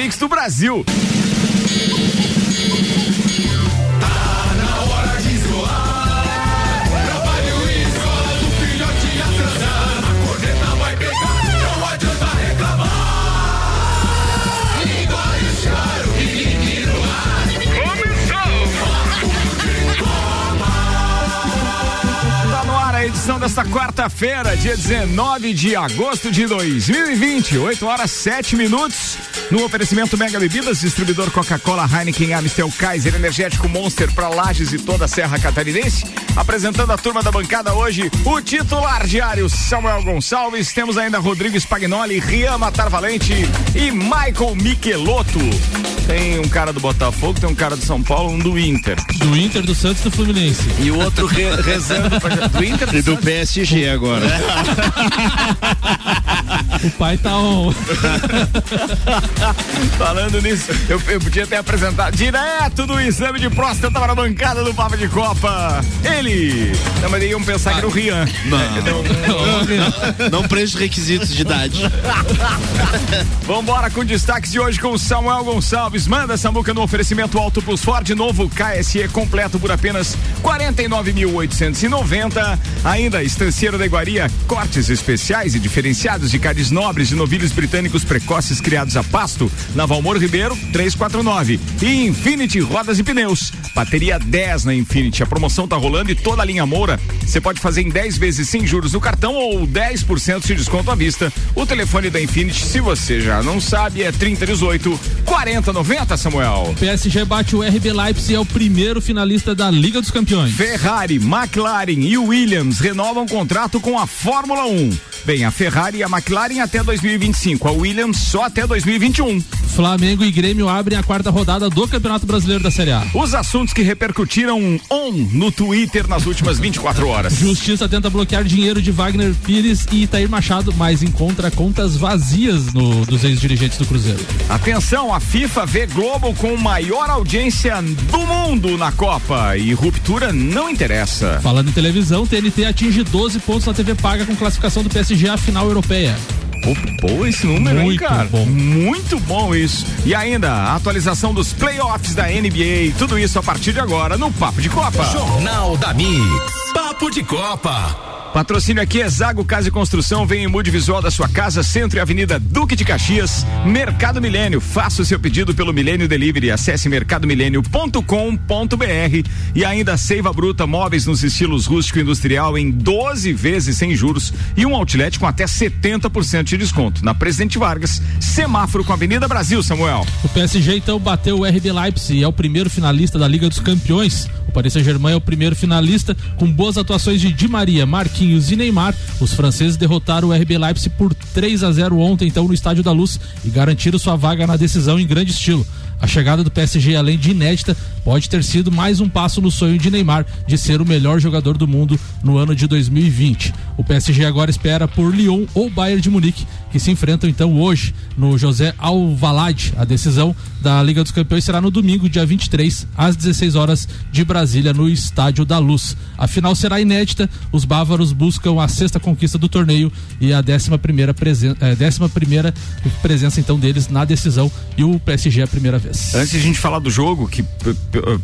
Mix do Brasil. edição desta quarta-feira, dia 19 de agosto de 2020, 8 horas 7 minutos. No oferecimento Mega Bebidas, distribuidor Coca-Cola, Heineken, Amstel, Kaiser, Energético Monster para Lages e toda a Serra Catarinense. Apresentando a turma da bancada hoje, o titular diário Samuel Gonçalves. Temos ainda Rodrigo Spagnoli, Rian Matar Valente e Michael Michelotto. Tem um cara do Botafogo, tem um cara do São Paulo, um do Inter. Do Inter, do Santos e do Fluminense. E o outro re rezando pra... do Inter do E do PSG agora. o pai tá on. Falando nisso, eu, eu, podia ter apresentado direto do exame de próstata para a bancada do Papa de Copa. Ele. Não, mas iam pensar ah, que era o Rian. Não. Não, não, não preenche requisitos de idade. Vambora com destaques de hoje com o Samuel Gonçalves. Manda essa muca no oferecimento Alto Plus Ford novo KSE completo por apenas 49.890. Ainda Estanceiro da Iguaria, cortes especiais e diferenciados de carnes nobres de novilhos britânicos precoces criados a pasto, na Valmor Ribeiro 349. E Infinity Rodas e Pneus. Bateria 10 na Infinity. A promoção tá rolando e toda a linha Moura você pode fazer em 10 vezes sem juros no cartão ou 10% de desconto à vista. O telefone da Infinity, se você já não sabe, é 3018 4090, Samuel. PSG bate o RB Leipzig é o primeiro finalista da Liga dos Campeões. Ferrari, McLaren e Williams renovam contrato com a Fórmula 1. Bem, a Ferrari e a McLaren até 2025, a Williams só até 2021. Flamengo e Grêmio abrem a quarta rodada do Campeonato Brasileiro da Série A. Os assuntos que repercutiram on no Twitter nas últimas 24 horas. Justiça tenta bloquear dinheiro de Wagner Pires e Itair Machado, mas encontra contas vazias no, dos ex-dirigentes do Cruzeiro. Atenção, a FIFA vê Globo com maior audiência do mundo na Copa e ruptura não interessa. Falando em televisão, TNT atinge 12 pontos na TV paga com classificação do PSG à final europeia. Pô, esse número, Muito hein, cara? Bom. Muito bom isso. E ainda, a atualização dos playoffs da NBA. Tudo isso a partir de agora no Papo de Copa. Jornal da Mix. Papo de Copa. Patrocínio aqui é Zago Casa e Construção, vem em mude visual da sua casa, Centro e Avenida Duque de Caxias, Mercado Milênio. Faça o seu pedido pelo Milênio Delivery, acesse mercadomilênio.com.br e ainda Seiva Bruta, móveis nos estilos rústico e industrial em 12 vezes sem juros e um outlet com até 70% de desconto. Na Presidente Vargas, semáforo com a Avenida Brasil, Samuel. O PSG então bateu o RB Leipzig, é o primeiro finalista da Liga dos Campeões. O Paris Saint-Germain é o primeiro finalista com boas atuações de Di Maria, Marquinhos e Neymar. Os franceses derrotaram o RB Leipzig por 3 a 0 ontem, então, no Estádio da Luz e garantiram sua vaga na decisão em grande estilo. A chegada do PSG, além de inédita, pode ter sido mais um passo no sonho de Neymar de ser o melhor jogador do mundo no ano de 2020. O PSG agora espera por Lyon ou Bayern de Munique, que se enfrentam então hoje no José Alvalade. A decisão da Liga dos Campeões será no domingo, dia 23, às 16 horas de Brasília, no Estádio da Luz. A final será inédita. Os bávaros buscam a sexta conquista do torneio e a décima primeira, presen é, décima primeira presença então deles na decisão e o PSG é a primeira vez. Antes de a gente falar do jogo, que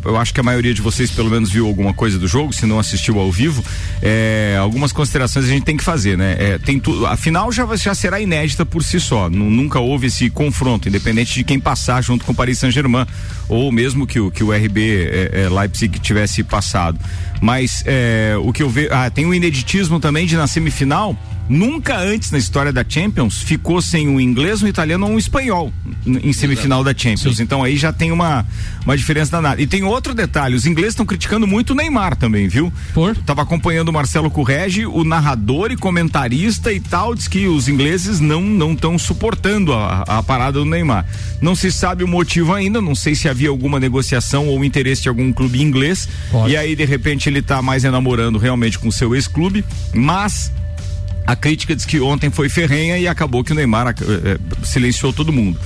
eu acho que a maioria de vocês pelo menos viu alguma coisa do jogo, se não assistiu ao vivo, é, algumas considerações a gente tem que fazer, né? É, tem tudo, a final já, já será inédita por si só. nunca houve esse confronto, independente de quem passar junto com Paris Saint-Germain, ou mesmo que o, que o RB é, é, Leipzig tivesse passado. Mas é, o que eu vejo. Ah, tem o ineditismo também de na semifinal Nunca antes na história da Champions ficou sem um inglês, um italiano ou um espanhol em semifinal Exato. da Champions. Sim. Então aí já tem uma, uma diferença danada. E tem outro detalhe: os ingleses estão criticando muito o Neymar também, viu? Por? Tava acompanhando o Marcelo Correge, o narrador e comentarista e tal, diz que os ingleses não não estão suportando a, a parada do Neymar. Não se sabe o motivo ainda, não sei se havia alguma negociação ou interesse de algum clube inglês. Pode. E aí, de repente, ele tá mais enamorando realmente com seu ex-clube, mas a crítica diz que ontem foi ferrenha e acabou que o Neymar é, silenciou todo mundo.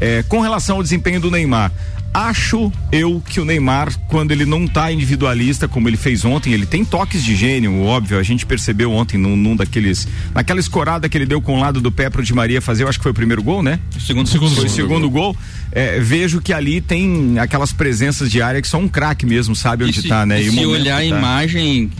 É, com relação ao desempenho do Neymar, Acho eu que o Neymar, quando ele não tá individualista, como ele fez ontem, ele tem toques de gênio, óbvio. A gente percebeu ontem num, num daqueles. Naquela escorada que ele deu com o lado do pé pro Di Maria fazer, eu acho que foi o primeiro gol, né? Segundo, segundo Foi o segundo gol. É, vejo que ali tem aquelas presenças de área que só um craque mesmo sabe onde se, tá, né? E, se olhar a tá. imagem,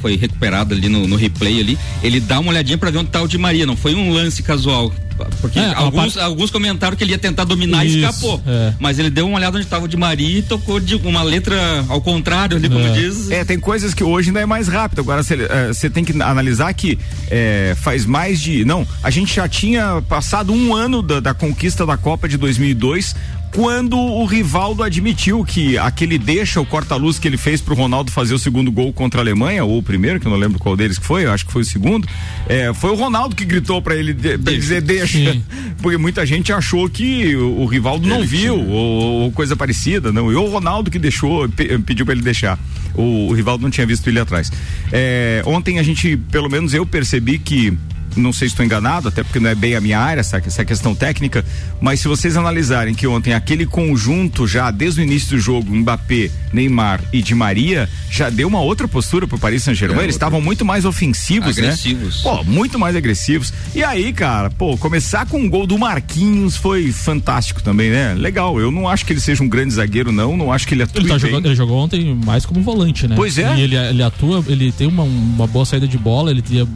foi recuperada ali no, no, replay ali, ele dá uma olhadinha pra ver onde tá o Di Maria, não foi um lance casual. Porque é, alguns, part... alguns comentaram que ele ia tentar dominar Isso, e escapou. É. Mas ele deu uma olhada onde estava o Di Maria e tocou de uma letra ao contrário ali, como é. diz. É, tem coisas que hoje ainda é mais rápido. Agora você tem que analisar que é, faz mais de. Não, a gente já tinha passado um ano da, da conquista da Copa de 2002 quando o Rivaldo admitiu que aquele deixa o corta-luz que ele fez pro Ronaldo fazer o segundo gol contra a Alemanha, ou o primeiro, que eu não lembro qual deles que foi, eu acho que foi o segundo, é, foi o Ronaldo que gritou para ele, de, pra ele dizer deixa, Sim. porque muita gente achou que o, o Rivaldo não ele viu, ou, ou, coisa parecida, não, e o Ronaldo que deixou, pediu para ele deixar, o, o, Rivaldo não tinha visto ele atrás. É, ontem a gente, pelo menos eu percebi que não sei se estou enganado, até porque não é bem a minha área, essa, essa questão técnica, mas se vocês analisarem que ontem aquele conjunto já, desde o início do jogo, Mbappé, Neymar e Di Maria, já deu uma outra postura pro Paris Saint-Germain, é, eles estavam muito mais ofensivos, né? agressivos. né? Pô, muito mais agressivos. E aí, cara, pô, começar com um gol do Marquinhos foi fantástico também, né? Legal, eu não acho que ele seja um grande zagueiro, não, não acho que ele atue ele, tá jogando, ele jogou ontem mais como volante, né? Pois é. E ele, ele atua, ele tem uma, uma boa saída de bola, ele tinha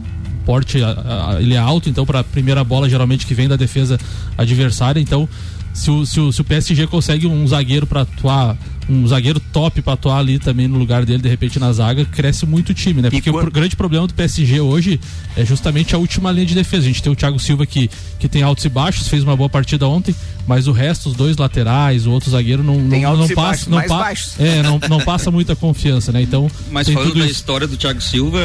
porte, ele é alto, então para a primeira bola geralmente que vem da defesa adversária, então se o, se o, se o PSG consegue um zagueiro para atuar um zagueiro top para atuar ali também no lugar dele, de repente na zaga, cresce muito o time, né? Porque quando... o grande problema do PSG hoje é justamente a última linha de defesa. A gente tem o Thiago Silva que, que tem altos e baixos, fez uma boa partida ontem, mas o resto, os dois laterais, o outro zagueiro não, tem não, não passa. Baixos, não, pa é, não, não passa muita confiança, né? Então. Mas falando da isso. história do Thiago Silva,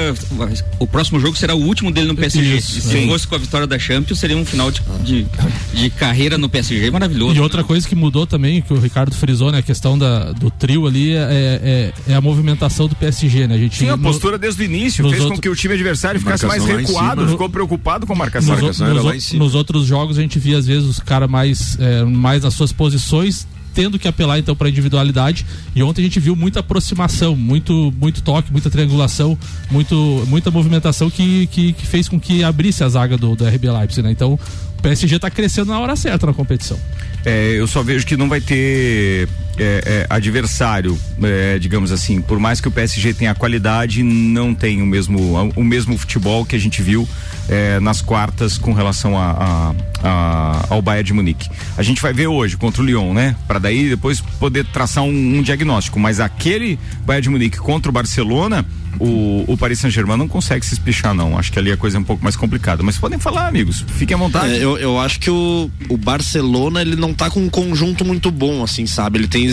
o próximo jogo será o último dele no PSG. Isso, se sim. fosse com a vitória da Champions, seria um final de, de, de carreira no PSG maravilhoso. E outra né? coisa que mudou também, que o Ricardo frisou, né? A questão da, do trio ali é, é, é, a movimentação do PSG, né? A gente Sim, a postura desde o início fez outro... com que o time adversário ficasse mais recuado, ficou preocupado com a marcação. Nos, marcação nos, nos outros jogos a gente via às vezes os caras mais, é, mais nas suas posições tendo que apelar então para individualidade e ontem a gente viu muita aproximação, muito muito toque, muita triangulação, muito muita movimentação que, que, que fez com que abrisse a zaga do, do RB Leipzig, né? Então o PSG está crescendo na hora certa na competição. É, eu só vejo que não vai ter é, é, adversário, é, digamos assim, por mais que o PSG tenha qualidade, não tem o mesmo, o mesmo futebol que a gente viu é, nas quartas com relação a, a, a, ao Bayern de Munique. A gente vai ver hoje contra o Lyon, né? Para daí depois poder traçar um, um diagnóstico. Mas aquele Bayern de Munique contra o Barcelona, o, o Paris Saint-Germain não consegue se espichar, não. Acho que ali a coisa é um pouco mais complicada. Mas podem falar, amigos. Fiquem à vontade. É, eu, eu acho que o, o Barcelona, ele não tá com um conjunto muito bom, assim, sabe? Ele tem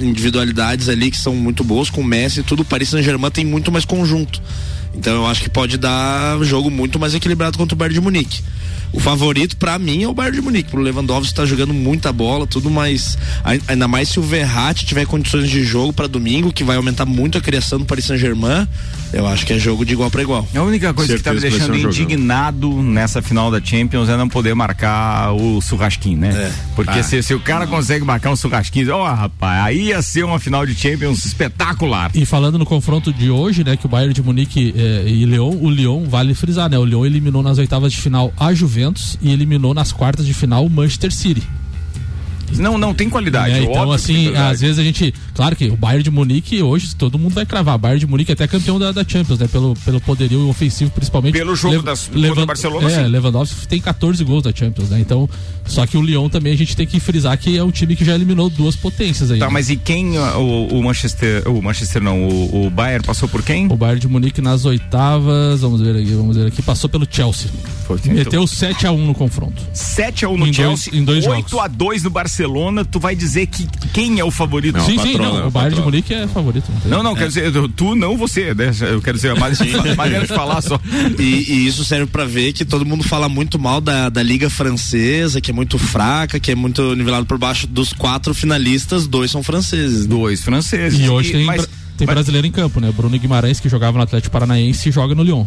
individualidades ali que são muito boas, com o Messi e tudo. O Paris Saint-Germain tem muito mais conjunto. Então eu acho que pode dar jogo muito mais equilibrado contra o Bayern de Munique. O favorito para mim é o Bayern de Munique. O Lewandowski tá jogando muita bola, tudo mais. Ainda mais se o Verratti tiver condições de jogo para domingo, que vai aumentar muito a criação do Paris Saint-Germain. Eu acho que é jogo de igual para igual. A única coisa Certeza que tá me deixando um indignado jogão. nessa final da Champions é não poder marcar o churrasquinho, né? É. Porque ah. se, se, o cara consegue marcar um churrasquinho, ó, oh, rapaz, aí ia ser uma final de Champions espetacular. E falando no confronto de hoje, né, que o Bayern de Munique eh, e Lyon, o Lyon vale frisar, né? O Lyon eliminou nas oitavas de final a Juventus e eliminou nas quartas de final o Manchester City. Não, não tem qualidade. É, então, assim, às vezes a gente. Claro que o Bayern de Munique hoje todo mundo vai cravar. O Bayern de Munique é até campeão da, da Champions, né? Pelo, pelo poderio ofensivo, principalmente. Pelo jogo Le das, Levan Barcelona. É, sim. Lewandowski tem 14 gols da Champions, né? Então, só que o Lyon também a gente tem que frisar que é um time que já eliminou duas potências aí. Tá, né? mas e quem o, o, Manchester. O Manchester não, o, o Bayern passou por quem? O Bayern de Munique nas oitavas, vamos ver aqui, vamos ver aqui, passou pelo Chelsea. Foi, Meteu 7x1 no confronto. 7x1 no em Chelsea, dois, em dois 8x2 no Barcelona, tu vai dizer que quem é o favorito? Não, sim, sim, não, o, Bayern de Munique é favorito. Não, não, é. quero dizer, tu não você, né? Eu quero dizer, a maneira de falar só. E, e, isso serve para ver que todo mundo fala muito mal da, da Liga Francesa, que é muito fraca, que é muito nivelado por baixo. Dos quatro finalistas, dois são franceses. Dois franceses. E hoje e, tem, mas, tem mas... brasileiro em campo, né? Bruno Guimarães, que jogava no Atlético Paranaense, joga no Lyon.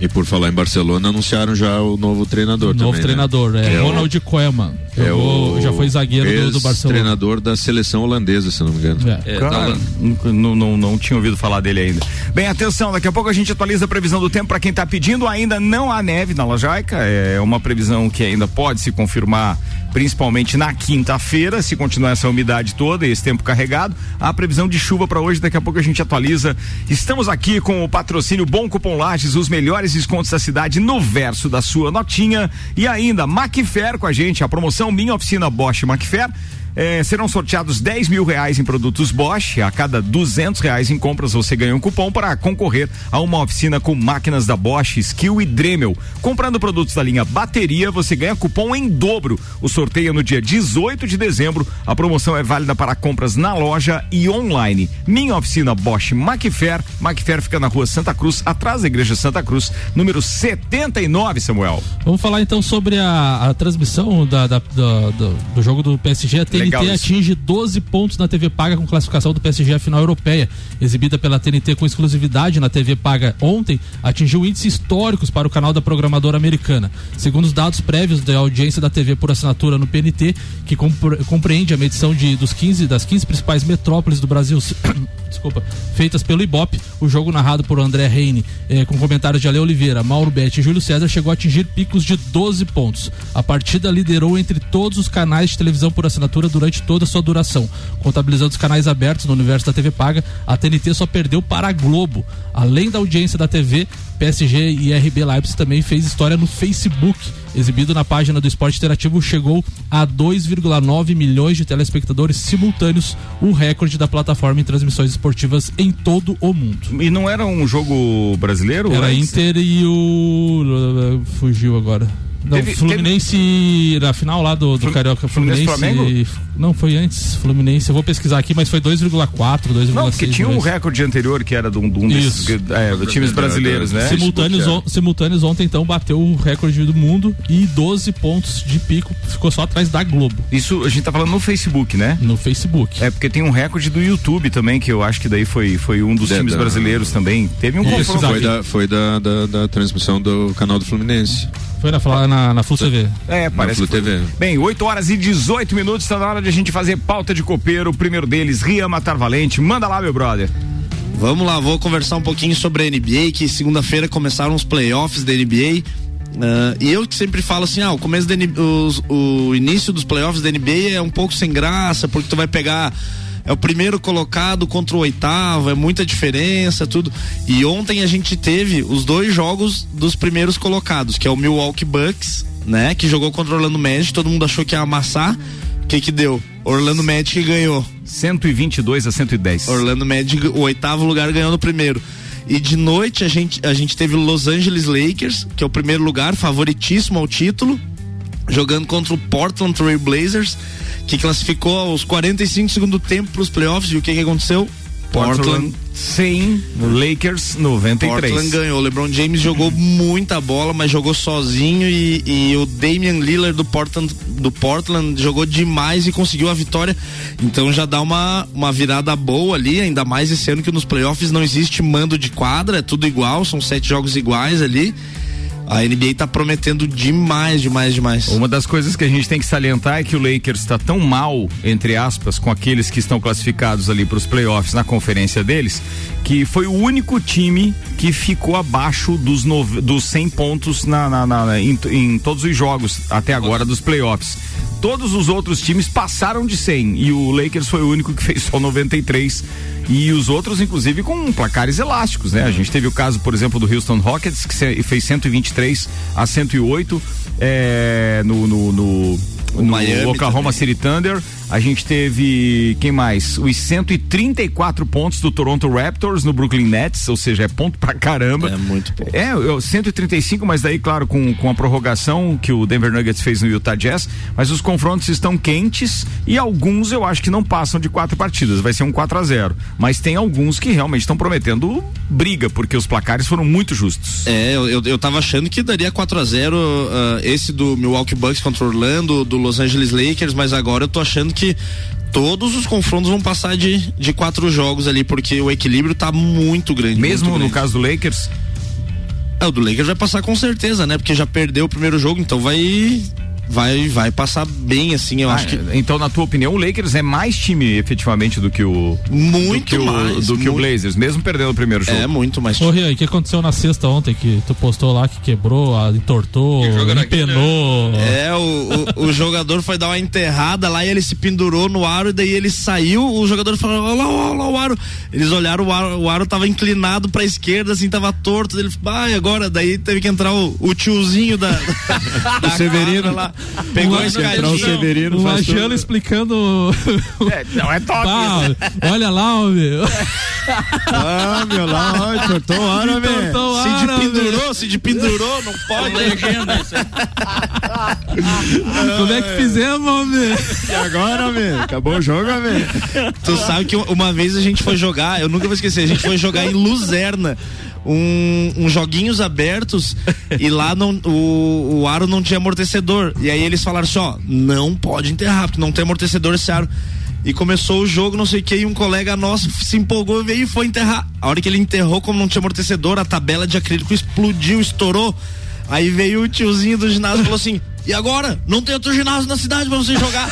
E por falar em Barcelona, anunciaram já o novo treinador novo também, treinador, né? é, é Ronald o... Koeman. É o... Já foi zagueiro do, do Barcelona. treinador da seleção holandesa, se não me engano. É. É, Cara, não, não, não tinha ouvido falar dele ainda. Bem, atenção, daqui a pouco a gente atualiza a previsão do tempo para quem está pedindo. Ainda não há neve na Lajaica, é uma previsão que ainda pode se confirmar principalmente na quinta-feira, se continuar essa umidade toda e esse tempo carregado. A previsão de chuva para hoje, daqui a pouco a gente atualiza. Estamos aqui com o patrocínio Bom Cupom Lages, os melhores descontos da cidade no verso da sua notinha. E ainda, Macfair com a gente, a promoção Minha Oficina Bosch Macfair é, serão sorteados 10 mil reais em produtos Bosch. A cada 200 reais em compras você ganha um cupom para concorrer a uma oficina com máquinas da Bosch, Skill e Dremel. Comprando produtos da linha bateria, você ganha cupom em dobro. O sorteio é no dia 18 de dezembro. A promoção é válida para compras na loja e online. Minha oficina Bosch Macfair. Macfair fica na rua Santa Cruz, atrás da igreja Santa Cruz, número 79, Samuel. Vamos falar então sobre a, a transmissão da, da, da, do, do jogo do PSG. A TNT Legal atinge 12 pontos na TV Paga com classificação do PSG à final europeia. Exibida pela TNT com exclusividade na TV Paga ontem, atingiu índices históricos para o canal da programadora americana. Segundo os dados prévios da audiência da TV por assinatura no PNT, que compre compreende a medição de, dos 15, das 15 principais metrópoles do Brasil, desculpa, feitas pelo Ibope, o jogo narrado por André Reine, eh, com comentários de Ale Oliveira, Mauro Betti e Júlio César, chegou a atingir picos de 12 pontos. A partida liderou entre todos os canais de televisão por assinatura durante toda a sua duração. Contabilizando os canais abertos no universo da TV Paga, a TNT só perdeu para a Globo. Além da audiência da TV, PSG e RB Leipzig também fez história no Facebook. Exibido na página do Esporte Interativo, chegou a 2,9 milhões de telespectadores simultâneos, o recorde da plataforma em transmissões esportivas em todo o mundo. E não era um jogo brasileiro? Era Inter e o. Fugiu agora. Não, teve, Fluminense teve... na final lá do, do Flu... Carioca. Fluminense, Fluminense Flamengo? Não, foi antes. Fluminense, eu vou pesquisar aqui, mas foi 2,4, 2,6. Não, porque tinha um recorde anterior que era de um, de um desses é, times brasileiros, né? Simultâneos, on, simultâneos ontem, então, bateu o recorde do mundo e 12 pontos de pico, ficou só atrás da Globo. Isso a gente tá falando no Facebook, né? No Facebook. É, porque tem um recorde do YouTube também, que eu acho que daí foi, foi um dos times da... brasileiros também. Teve um confronto. Foi, da, foi da, da, da transmissão do canal do Fluminense. Foi na, na, na Flu TV. É, parece. Na Flu TV. Bem, 8 horas e 18 minutos, está na hora de a gente fazer pauta de copeiro. O primeiro deles, Rian Matar Valente. Manda lá, meu brother. Vamos lá, vou conversar um pouquinho sobre a NBA, que segunda-feira começaram os playoffs da NBA. Uh, e eu que sempre falo assim, ah, o começo da os, o início dos playoffs da NBA é um pouco sem graça, porque tu vai pegar é o primeiro colocado contra o oitavo, é muita diferença, tudo. E ontem a gente teve os dois jogos dos primeiros colocados, que é o Milwaukee Bucks, né, que jogou contra o Orlando Magic, todo mundo achou que ia amassar. O que que deu? Orlando Magic ganhou. 122 a 110. Orlando Magic, o oitavo lugar ganhou no primeiro. E de noite a gente, a gente teve o Los Angeles Lakers, que é o primeiro lugar, favoritíssimo ao título, jogando contra o Portland Trail Blazers que classificou aos 45 segundo tempo para os playoffs. E o que, que aconteceu? Portland 100, Lakers 93. Portland ganhou. LeBron James jogou muita bola, mas jogou sozinho e, e, o Damian Lillard do Portland, do Portland jogou demais e conseguiu a vitória. Então já dá uma, uma virada boa ali, ainda mais esse ano que nos playoffs não existe mando de quadra, é tudo igual, são sete jogos iguais ali. A NBA tá prometendo demais, demais, demais. Uma das coisas que a gente tem que salientar é que o Lakers está tão mal, entre aspas, com aqueles que estão classificados ali para os playoffs na conferência deles, que foi o único time que ficou abaixo dos, dos 100 pontos na, na, na em, em todos os jogos até agora dos playoffs todos os outros times passaram de 100 e o Lakers foi o único que fez só 93 e os outros inclusive com placares elásticos, né? A gente teve o caso, por exemplo, do Houston Rockets que fez 123 a 108 é, no, no, no o no Miami Oklahoma também. City Thunder. A gente teve, quem mais? Os 134 pontos do Toronto Raptors no Brooklyn Nets, ou seja, é ponto pra caramba. É muito pouco. É, 135, mas daí, claro, com, com a prorrogação que o Denver Nuggets fez no Utah Jazz. Mas os confrontos estão quentes e alguns eu acho que não passam de quatro partidas. Vai ser um 4 a 0 Mas tem alguns que realmente estão prometendo briga, porque os placares foram muito justos. É, eu, eu tava achando que daria 4 a 0 uh, esse do Milwaukee Bucks contra Orlando, do Los Angeles Lakers, mas agora eu tô achando que todos os confrontos vão passar de, de quatro jogos ali, porque o equilíbrio tá muito grande. Mesmo muito no caso do Lakers? É, o do Lakers vai passar com certeza, né? Porque já perdeu o primeiro jogo, então vai vai vai passar bem assim, eu ah, acho que Então, na tua opinião, o Lakers é mais time efetivamente do que o muito do que mais, o, do que o Blazers, mesmo perdendo o primeiro jogo. É muito mais. Ô, Rian, o que aconteceu na sexta ontem que tu postou lá que quebrou, entortou, empenou? Né? É, o, o, o, jogador foi dar uma enterrada lá e ele se pendurou no aro e daí ele saiu, o jogador falou: "Olha lá, olha lá o aro". Eles olharam o aro, o aro tava inclinado para esquerda assim, tava torto, ele, ah, agora daí teve que entrar o, o tiozinho da, da, da Severino lá Pegou a escadinha. O Severino o Machano explicando. É, não é top. Né? olha lá, meu. ah, meu lá, ó, tortou hora, velho. Se de pendurou, se de pendurou, não pode. Legenda isso Como é que fizemos, homem? E agora, velho? Acabou o jogo, velho. Tu sabe que uma vez a gente foi jogar, eu nunca vou esquecer, a gente foi jogar em Luzerna um, uns joguinhos abertos e lá não, o, o aro não tinha amortecedor. E aí eles falaram assim: ó, não pode enterrar, porque não tem amortecedor esse aro. E começou o jogo, não sei o que, e um colega nosso se empolgou, veio e foi enterrar. A hora que ele enterrou, como não tinha amortecedor, a tabela de acrílico explodiu, estourou. Aí veio o tiozinho do ginásio e falou assim: e agora? Não tem outro ginásio na cidade pra você jogar.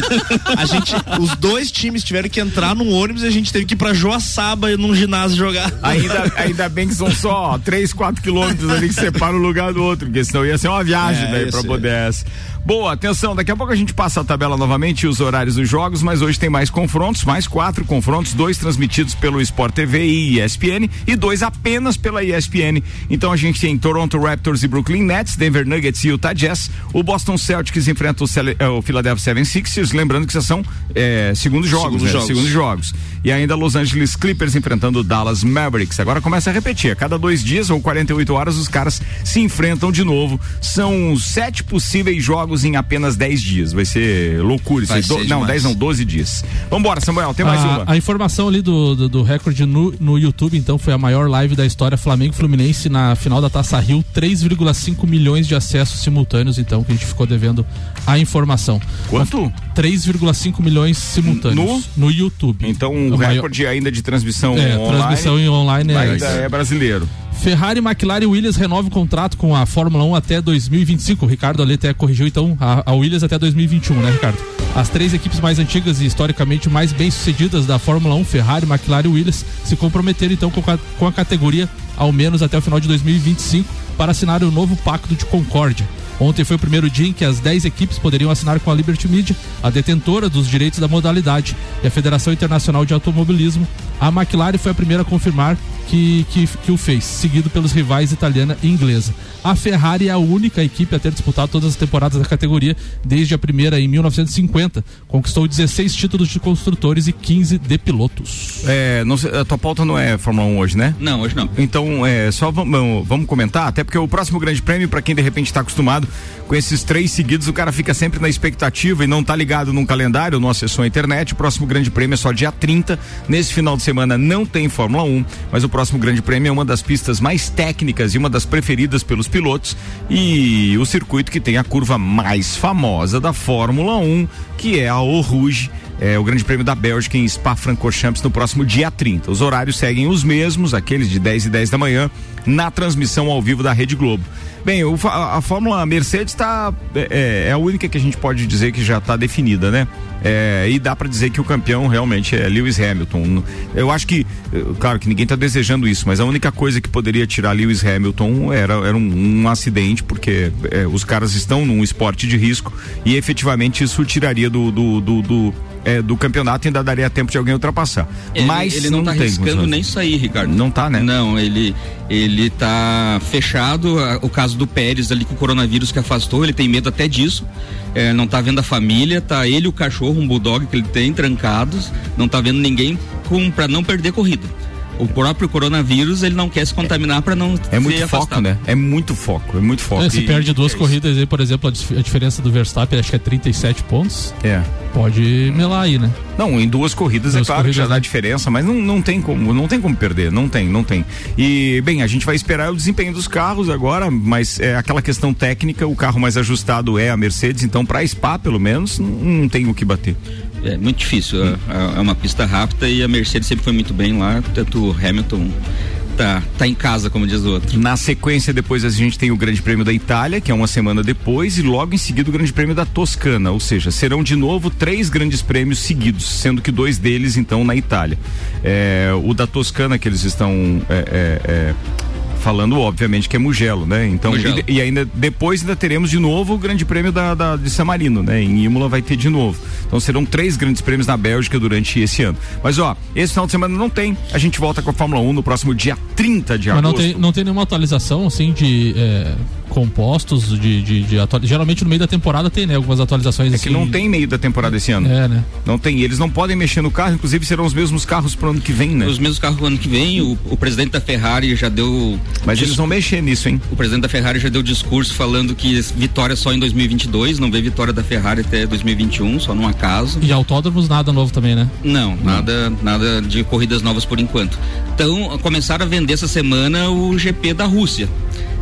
a gente, os dois times tiveram que entrar num ônibus e a gente teve que ir pra Joaçaba num ginásio jogar. Ainda, ainda bem que são só 3, 4 quilômetros ali que separam um lugar do outro, porque senão ia ser uma viagem, é, velho, pra poder essa. Boa, atenção, daqui a pouco a gente passa a tabela novamente e os horários dos jogos, mas hoje tem mais confrontos, mais quatro confrontos, dois transmitidos pelo Sport TV e ESPN e dois apenas pela ESPN. Então a gente tem Toronto Raptors e Brooklyn Nets, Denver Nuggets e Utah Jazz, o Boston Celtics enfrenta o, Cele, uh, o Philadelphia 76ers, lembrando que já são é, segundos jogos, segundo né? jogos. segundos jogos. E ainda Los Angeles Clippers enfrentando o Dallas Mavericks. Agora começa a repetir, a cada dois dias ou 48 horas os caras se enfrentam de novo. São sete possíveis jogos jogos em apenas 10 dias. Vai ser loucura isso aí. Do, não, 10 não, 12 dias. Vambora, Samuel, tem mais a, uma. A informação ali do, do, do recorde no, no YouTube, então, foi a maior live da história Flamengo Fluminense na final da Taça Rio. 3,5 milhões de acessos simultâneos, então, que a gente ficou devendo a informação. Quanto? 3,5 milhões simultâneos no, no YouTube. Então, o, o recorde maior... ainda de transmissão é, online. Transmissão em online é, ainda é brasileiro. Ferrari, McLaren e Williams renovam o contrato com a Fórmula 1 até 2025. O Ricardo ali até corrigiu então a, a Williams até 2021, né, Ricardo? As três equipes mais antigas e historicamente mais bem-sucedidas da Fórmula 1, Ferrari, McLaren e Williams, se comprometeram então com a, com a categoria ao menos até o final de 2025 para assinar o novo Pacto de Concórdia. Ontem foi o primeiro dia em que as 10 equipes poderiam assinar com a Liberty Media, a detentora dos direitos da modalidade, e a Federação Internacional de Automobilismo. A McLaren foi a primeira a confirmar que, que, que o fez, seguido pelos rivais italiana e inglesa. A Ferrari é a única equipe a ter disputado todas as temporadas da categoria desde a primeira em 1950. Conquistou 16 títulos de construtores e 15 de pilotos. É, não sei, a tua pauta não é Fórmula 1 hoje, né? Não, hoje não. Então, é, só vamos, vamos comentar, até porque o próximo Grande Prêmio, para quem de repente está acostumado com esses três seguidos, o cara fica sempre na expectativa e não tá ligado num calendário, não acessou a internet. O próximo Grande Prêmio é só dia 30. Nesse final de semana não tem Fórmula 1, mas o próximo Grande Prêmio é uma das pistas mais técnicas e uma das preferidas pelos pilotos e o circuito que tem a curva mais famosa da Fórmula 1, que é a Eau Rouge é, o Grande Prêmio da Bélgica em Spa-Francorchamps no próximo dia 30. Os horários seguem os mesmos, aqueles de 10 e 10 da manhã, na transmissão ao vivo da Rede Globo. Bem, o, a, a, Fórmula Mercedes está é, é, é, a única que a gente pode dizer que já está definida, né? É, e dá para dizer que o campeão realmente é Lewis Hamilton. Eu acho que, eh, claro que ninguém está desejando isso, mas a única coisa que poderia tirar Lewis Hamilton era, era um, um acidente, porque é, os caras estão num esporte de risco e efetivamente isso tiraria do, do, do, do é, do campeonato ainda daria tempo de alguém ultrapassar. Ele, Mas ele não, está arriscando nem sair, Ricardo. Não tá, né? Não, ele ele tá fechado. O caso do Pérez ali com o coronavírus que afastou, ele tem medo até disso. É, não tá vendo a família, tá ele o cachorro, um bulldog que ele tem trancados, não tá vendo ninguém para não perder corrida o próprio coronavírus ele não quer se contaminar para não é muito foco afastado. né? É muito foco é muito foco. É, se e, perde duas é corridas aí por exemplo a, diferença do Verstappen acho que é 37 pontos. É. Pode melar aí né? Não em duas corridas é duas é claro corridas, que já dá né? diferença mas não, não tem como não tem como perder não tem não tem. E bem a gente vai esperar o desempenho dos carros agora mas é aquela questão técnica o carro mais ajustado é a Mercedes então para Spa pelo menos não, não tem o que bater é muito difícil. É, é, uma pista rápida e a Mercedes sempre foi muito bem lá, tanto o Hamilton tá, tá em casa, como diz o outro. Na sequência, depois a gente tem o Grande Prêmio da Itália, que é uma semana depois, e logo em seguida o Grande Prêmio da Toscana, ou seja, serão de novo três grandes prêmios seguidos, sendo que dois deles então na Itália. É, o da Toscana que eles estão é, é, é falando, obviamente, que é Mugello, né? Então, Mugello. E, e, ainda depois ainda teremos de novo o Grande Prêmio da, da, de San Marino, né? Em Imola vai ter de novo. Então serão três grandes prêmios na Bélgica durante esse ano. Mas ó, esse final de semana não tem. A gente volta com a Fórmula 1 no próximo dia 30 de Mas agosto. Mas não tem, não tem nenhuma atualização assim de. É compostos de, de, de Geralmente no meio da temporada tem, né? Algumas atualizações. É assim... que não tem meio da temporada esse ano. É, né? Não tem. Eles não podem mexer no carro, inclusive serão os mesmos carros pro ano que vem, né? Os mesmos carros pro ano que vem. O, o presidente da Ferrari já deu. Mas eles vão mexer nisso, hein? O presidente da Ferrari já deu discurso falando que vitória só em 2022, não vê vitória da Ferrari até 2021, só num acaso. E autódromos nada novo também, né? Não, nada, nada de corridas novas por enquanto. Então, começaram a vender essa semana o GP da Rússia.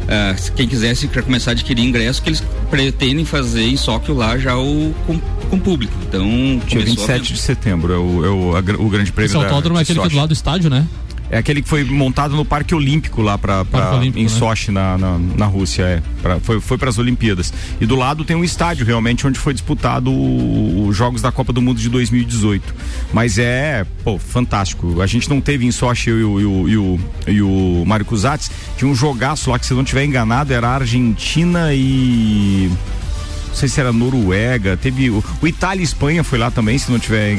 Uh, quem quisesse começar a adquirir ingresso, que eles pretendem fazer em Sóquio lá já o, com, com público. Então, dia 27 de setembro é o, é o, a, o grande prêmio. Esse autódromo é aquele que é do lado do estádio, né? É aquele que foi montado no Parque Olímpico lá pra, pra Olímpico, em né? Sochi, na, na, na, Rússia, é. Pra, foi foi para as Olimpíadas. E do lado tem um estádio realmente onde foi disputado os Jogos da Copa do Mundo de 2018. Mas é, pô, fantástico. A gente não teve em Sochi eu e o, e o, e o, e o Mário Cusatz, tinha um jogaço lá que se não tiver enganado era Argentina e não sei se era Noruega, teve o, o Itália e Espanha foi lá também, se não tiver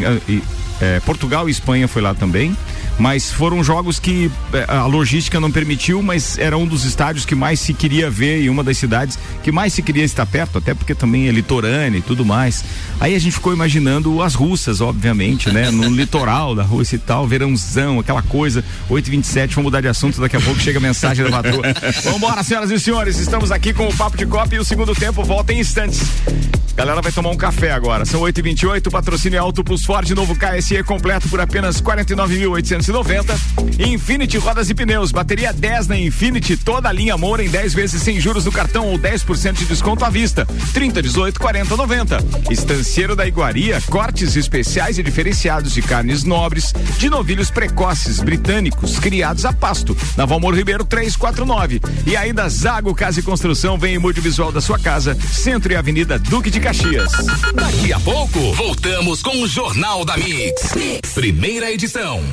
é, Portugal e Espanha foi lá também mas foram jogos que é, a logística não permitiu, mas era um dos estádios que mais se queria ver e uma das cidades que mais se queria estar perto, até porque também é litorânea e tudo mais. Aí a gente ficou imaginando as russas, obviamente, né? No litoral da Rússia e tal, verãozão, aquela coisa. 8h27, vamos mudar de assunto, daqui a pouco chega a mensagem da patroa. Vambora, senhoras e senhores, estamos aqui com o Papo de Copa e o segundo tempo volta em instantes. Galera vai tomar um café agora. São 8h28, patrocínio Alto Plus Ford, novo KSE completo por apenas 49.890. Infinity Rodas e Pneus, bateria 10 na Infinity, toda a linha Moura em 10 vezes sem juros no cartão ou 10% de desconto à vista. 30, 18, 40, 90. Estanceiro da Iguaria, cortes especiais e diferenciados de carnes nobres, de novilhos precoces britânicos, criados a pasto. Na Valmor Ribeiro 349. E ainda Zago Casa e Construção vem em mude visual da sua casa, Centro e Avenida Duque de Caxias. Daqui a pouco, voltamos com o Jornal da mix. Primeira edição.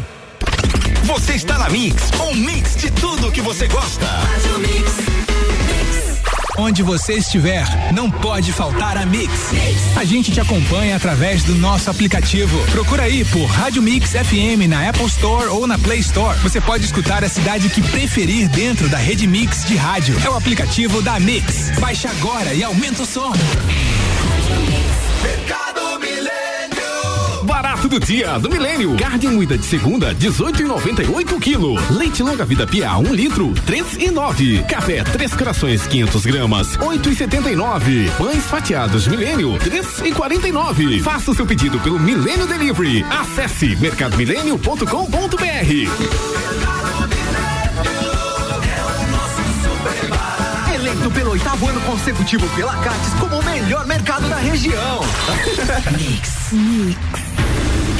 Você está na Mix, um mix de tudo que você gosta. Onde você estiver, não pode faltar a Mix. A gente te acompanha através do nosso aplicativo. Procura aí por Rádio Mix FM na Apple Store ou na Play Store. Você pode escutar a cidade que preferir dentro da rede Mix de rádio. É o aplicativo da Mix. Baixe agora e aumenta o som. Barato do dia do Milênio. Carne moída de segunda, 18,98 quilo. Leite longa vida Pia, 1 um litro, 3 e 9. Café Três Corações, 500 gramas, 8,79. Pães fatiados Milênio, 3 e 49. Faça o seu pedido pelo Milênio Delivery. Acesse mercadomilênio.com.br. pelo oitavo ano consecutivo pela Cates como o melhor mercado da região. Mix. Mix.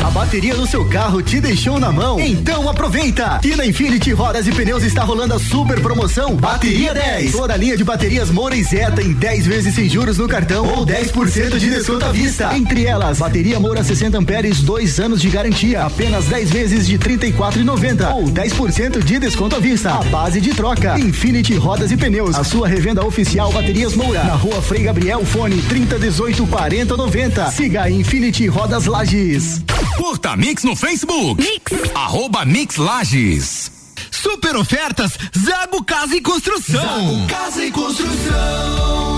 A bateria do seu carro te deixou na mão? Então aproveita! E na Infinity Rodas e Pneus está rolando a super promoção Bateria 10. Toda a linha de baterias Moura e Zeta em 10 vezes sem juros no cartão ou 10% de desconto à vista. Entre elas, bateria Moura 60 amperes, 2 anos de garantia, apenas 10 vezes de 34,90 ou 10% de desconto à vista. A base de troca. Infinity Rodas e Pneus, a sua revenda oficial Baterias Moura, na rua Frei Gabriel, fone 3018 4090. Siga Infinity Rodas Lages. Curta Mix no Facebook. Mix. Arroba Mix Lages. Super ofertas Zago Casa e Construção. Zago Casa e Construção.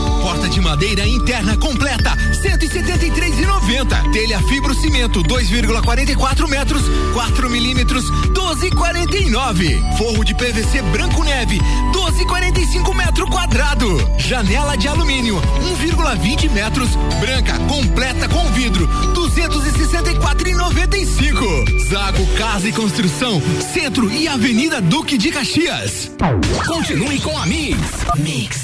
Porta de madeira interna completa 173,90. Telha fibro cimento 2,44 metros 4 milímetros 12,49. Forro de PVC branco neve 12,45 metro quadrado. Janela de alumínio 1,20 metros branca completa com vidro 264,95. Zago Casa e Construção Centro e Avenida Duque de Caxias. Continue com a Mix. Mix.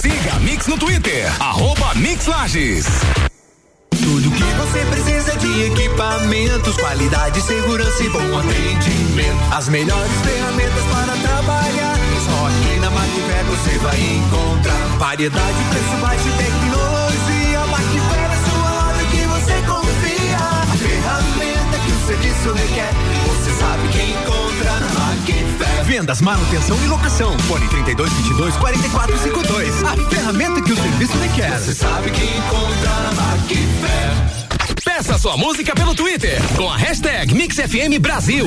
Siga a Mix no Twitter, arroba Mix Lages. Tudo que você precisa de equipamentos, qualidade, segurança e bom atendimento. As melhores ferramentas para trabalhar. Só aqui na Macfer você vai encontrar variedade, preço baixo e tecnologia. Ferramenta que o serviço requer, você sabe que encontra na Macfer. Vendas, manutenção e locação. Fone 32 22 44 52. A ferramenta que o serviço requer. Você sabe que encontra na Macfer. Peça sua música pelo Twitter com a hashtag MixFM Brasil.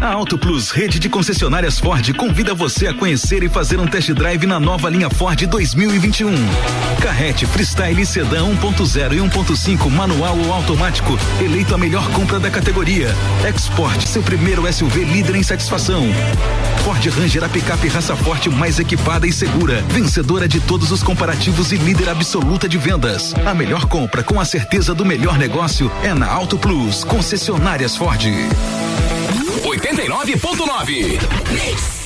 A Auto Plus, rede de concessionárias Ford, convida você a conhecer e fazer um test drive na nova linha Ford 2021. Carrete, Freestyle, Sedã 1.0 e 1.5, manual ou automático, eleito a melhor compra da categoria. Export, seu primeiro SUV líder em satisfação. Ford Ranger, a picape raça forte mais equipada e segura, vencedora de todos os comparativos e líder absoluta de vendas. A melhor compra com a certeza do melhor negócio é na Auto Plus, concessionárias Ford. 89.9.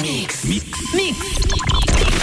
Mix. Mix.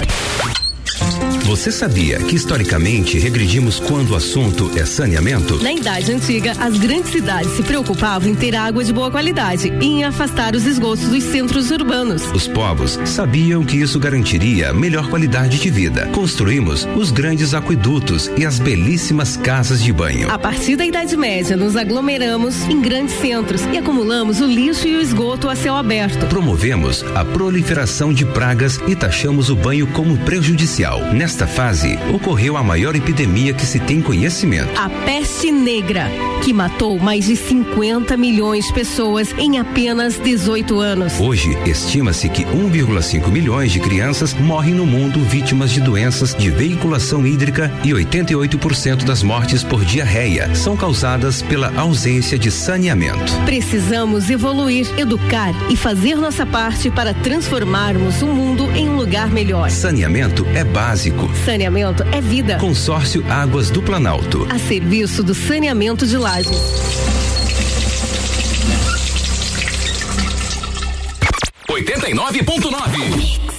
Você sabia que historicamente regredimos quando o assunto é saneamento? Na Idade Antiga, as grandes cidades se preocupavam em ter água de boa qualidade e em afastar os esgotos dos centros urbanos. Os povos sabiam que isso garantiria melhor qualidade de vida. Construímos os grandes aquedutos e as belíssimas casas de banho. A partir da Idade Média, nos aglomeramos em grandes centros e acumulamos o lixo e o esgoto a céu aberto. Promovemos a proliferação de pragas e taxamos o banho como prejudicial. Nesta fase, ocorreu a maior epidemia que se tem conhecimento. A peste negra, que matou mais de 50 milhões de pessoas em apenas 18 anos. Hoje, estima-se que 1,5 milhões de crianças morrem no mundo vítimas de doenças de veiculação hídrica e 88% das mortes por diarreia são causadas pela ausência de saneamento. Precisamos evoluir, educar e fazer nossa parte para transformarmos o mundo em um lugar melhor. Saneamento é básico. Saneamento é vida. Consórcio Águas do Planalto. A serviço do saneamento de Lages. 89.9.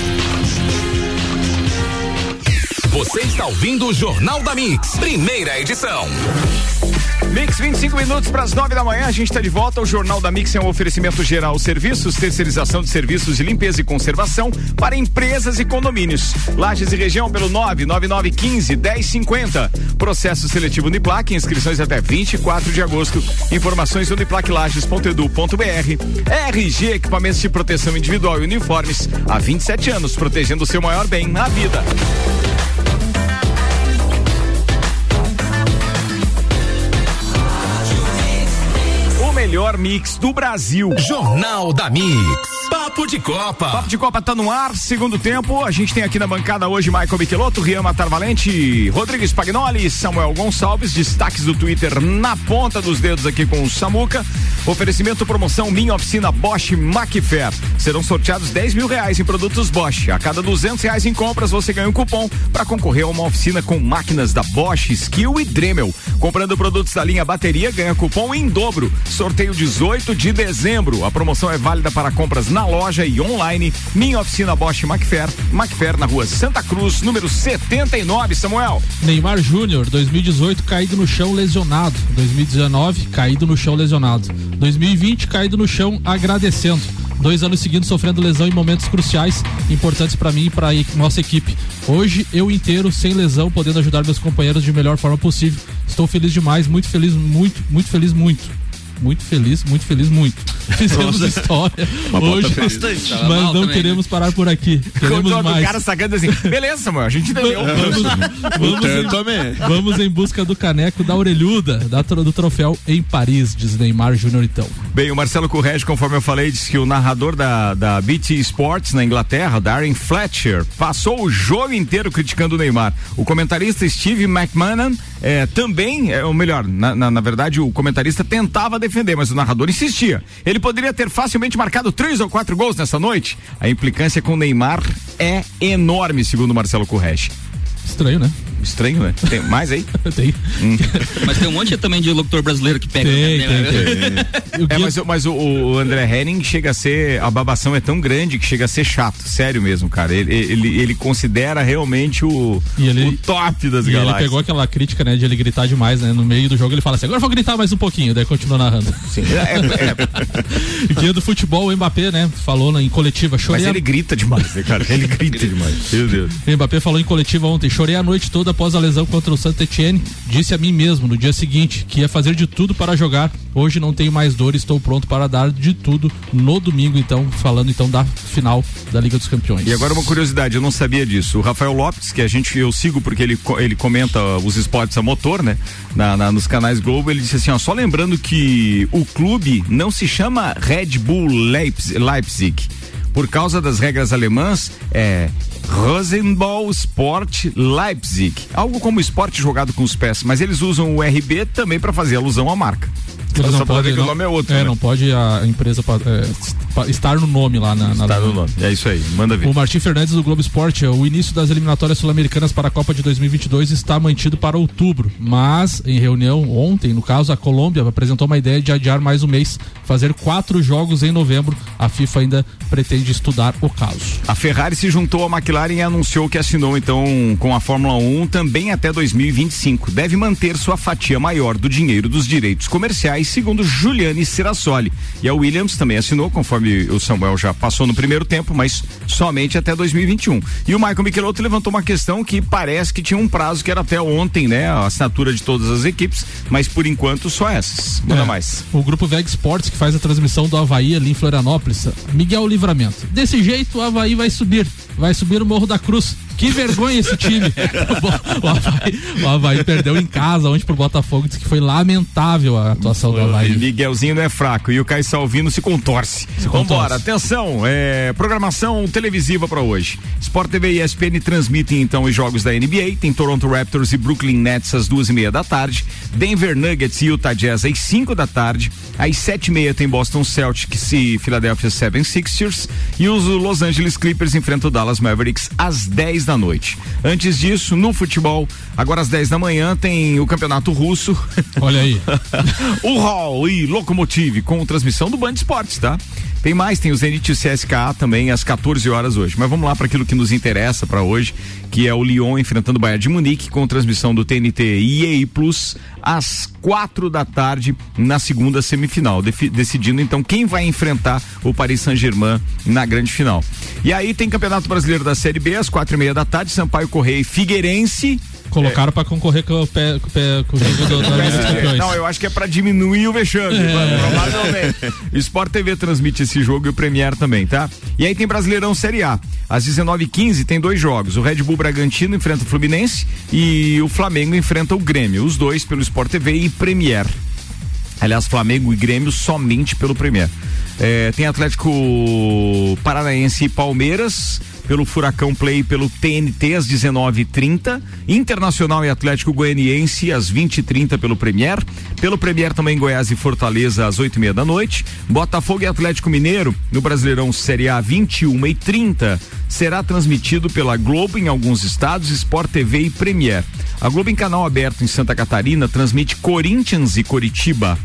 Você está ouvindo o Jornal da Mix, primeira edição. Mix, 25 minutos para as 9 da manhã, a gente está de volta. O Jornal da Mix é um oferecimento geral serviços, terceirização de serviços de limpeza e conservação para empresas e condomínios. Lages e região pelo 99915 1050. Processo seletivo Uniplac, inscrições até 24 de agosto. Informações uniplaclages.edu.br. RG, equipamentos de proteção individual e uniformes. Há 27 anos, protegendo o seu maior bem, a vida. Melhor mix do Brasil. Jornal da Mix. Papo de Copa. Papo de Copa tá no ar, segundo tempo. A gente tem aqui na bancada hoje Michael Michelotto, Rian Matar Valente, Rodrigo Spagnoli, Samuel Gonçalves, destaques do Twitter na ponta dos dedos aqui com o Samuca. Oferecimento promoção Minha Oficina Bosch Macfair. Serão sorteados 10 mil reais em produtos Bosch. A cada 200 reais em compras você ganha um cupom para concorrer a uma oficina com máquinas da Bosch, Skill e Dremel. Comprando produtos da linha bateria, ganha cupom em dobro. Sorteio 18 de dezembro. A promoção é válida para compras na loja e online. Minha oficina Bosch Macfair. Macfair na rua Santa Cruz, número 79, Samuel. Neymar Júnior, 2018, caído no chão lesionado. 2019, caído no chão lesionado. 2020, caído no chão agradecendo dois anos seguidos sofrendo lesão em momentos cruciais, importantes para mim e para nossa equipe. Hoje, eu inteiro, sem lesão, podendo ajudar meus companheiros de melhor forma possível. Estou feliz demais, muito feliz, muito, muito feliz, muito muito feliz, muito feliz, muito. Fizemos Nossa. história hoje, bastante, mas não também, né? queremos né? parar por aqui. Queremos Quando mais. O cara sacando assim, beleza, Samuel, a gente entendeu. Vamos, vamos, em, vamos em busca do caneco da orelhuda, da, do troféu em Paris, diz Neymar Júnior então. Bem, o Marcelo Correge, conforme eu falei, disse que o narrador da, da BT Sports na Inglaterra, Darren Fletcher, passou o jogo inteiro criticando o Neymar. O comentarista Steve McMahon é, também, é, ou melhor, na, na, na verdade, o comentarista tentava defender mas o narrador insistia. Ele poderia ter facilmente marcado três ou quatro gols nessa noite. A implicância com Neymar é enorme, segundo Marcelo Correia. Estranho, né? Estranho, né? Tem mais aí? tem. Hum. Mas tem um monte também de locutor brasileiro que pega. Tem, né? tem, tem. é, mas, mas o, o, André Henning chega a ser. A babação é tão grande que chega a ser chato. Sério mesmo, cara. Ele, ele, ele considera realmente o, ele, o top das e galáxias. Ele pegou aquela crítica, né, de ele gritar demais, né? No meio do jogo ele fala assim: agora vou gritar mais um pouquinho. Daí continua narrando. Sim. É, é, é. Guia do futebol, o Mbappé, né? Falou em coletiva. Chorei mas ele grita demais, né, cara? Ele grita demais. Meu Deus. O Mbappé falou em coletiva ontem: chorei a noite toda após a lesão contra o Saint Etienne, disse a mim mesmo no dia seguinte que ia fazer de tudo para jogar. Hoje não tenho mais dor, estou pronto para dar de tudo no domingo, então, falando então da final da Liga dos Campeões. E agora uma curiosidade, eu não sabia disso. O Rafael Lopes, que a gente eu sigo porque ele, ele comenta os esportes a motor, né? Na, na, nos canais Globo, ele disse assim, ó, só lembrando que o clube não se chama Red Bull Leipzig, Leipzig por causa das regras alemãs, é Rosenball Sport Leipzig. Algo como esporte jogado com os pés, mas eles usam o RB também para fazer alusão à marca. Eles não pode, não, o nome é outro. É, né? não pode a empresa é, estar no nome lá na. Estar no nome. É isso aí, manda ver. O Martim Fernandes do Globo Esporte, o início das eliminatórias sul-americanas para a Copa de 2022 está mantido para outubro, mas em reunião ontem, no caso, a Colômbia apresentou uma ideia de adiar mais um mês, fazer quatro jogos em novembro. A FIFA ainda pretende estudar o caso. A Ferrari se juntou à McLaren e anunciou que assinou então com a Fórmula 1 também até 2025. Deve manter sua fatia maior do dinheiro dos direitos comerciais segundo Juliane Sirassoli. E a Williams também assinou, conforme o Samuel já passou no primeiro tempo, mas somente até 2021. E o Michael Michelotto levantou uma questão que parece que tinha um prazo que era até ontem, né? A assinatura de todas as equipes, mas por enquanto só essas. Manda é, mais. O grupo VEG Sports, que faz a transmissão do Havaí ali em Florianópolis, Miguel Livramento. Desse jeito o Havaí vai subir. Vai subir o Morro da Cruz. Que vergonha esse time. o, Havaí, o Havaí perdeu em casa, onde pro Botafogo disse que foi lamentável a atuação do Havaí. Miguelzinho não é fraco e o Caio Salvino se contorce. Se Vambora, atenção, é, programação televisiva para hoje. Sport TV e ESPN transmitem então os jogos da NBA. Tem Toronto Raptors e Brooklyn Nets às duas e meia da tarde. Denver Nuggets e Utah Jazz às 5 da tarde. Às sete e meia tem Boston Celtics e Philadelphia 76ers. E os Los Angeles Clippers enfrentam o Dallas Mavericks às 10 da da noite. Antes disso, no futebol, agora às 10 da manhã, tem o Campeonato Russo. Olha aí. o Hall e Locomotive com transmissão do Band Esportes, tá? Tem mais, tem o Zenit e o CSKA também às 14 horas hoje. Mas vamos lá para aquilo que nos interessa para hoje, que é o Lyon enfrentando o Bayern de Munique com transmissão do TNT e EA Plus às quatro da tarde na segunda semifinal, decidindo então quem vai enfrentar o Paris Saint-Germain na grande final. E aí tem Campeonato Brasileiro da Série B às quatro e meia da tarde, Sampaio Correia e Figueirense Colocaram é. para concorrer com o pé, com o, pé, com o jogo do, é, Não, eu acho que é para diminuir o vexame, é. provavelmente. O Sport TV transmite esse jogo e o Premier também, tá? E aí tem Brasileirão Série A. Às 19h15 tem dois jogos. O Red Bull Bragantino enfrenta o Fluminense e o Flamengo enfrenta o Grêmio. Os dois pelo Sport TV e Premier. Aliás, Flamengo e Grêmio somente pelo Premier. É, tem Atlético Paranaense e Palmeiras pelo Furacão Play pelo TNT às 19:30, Internacional e Atlético Goianiense às 20:30 pelo Premier, pelo Premier também Goiás e Fortaleza às 8:30 da noite, Botafogo e Atlético Mineiro no Brasileirão Série A 21:30 será transmitido pela Globo em alguns estados, Sport TV e Premier. A Globo em canal aberto em Santa Catarina transmite Corinthians e Coritiba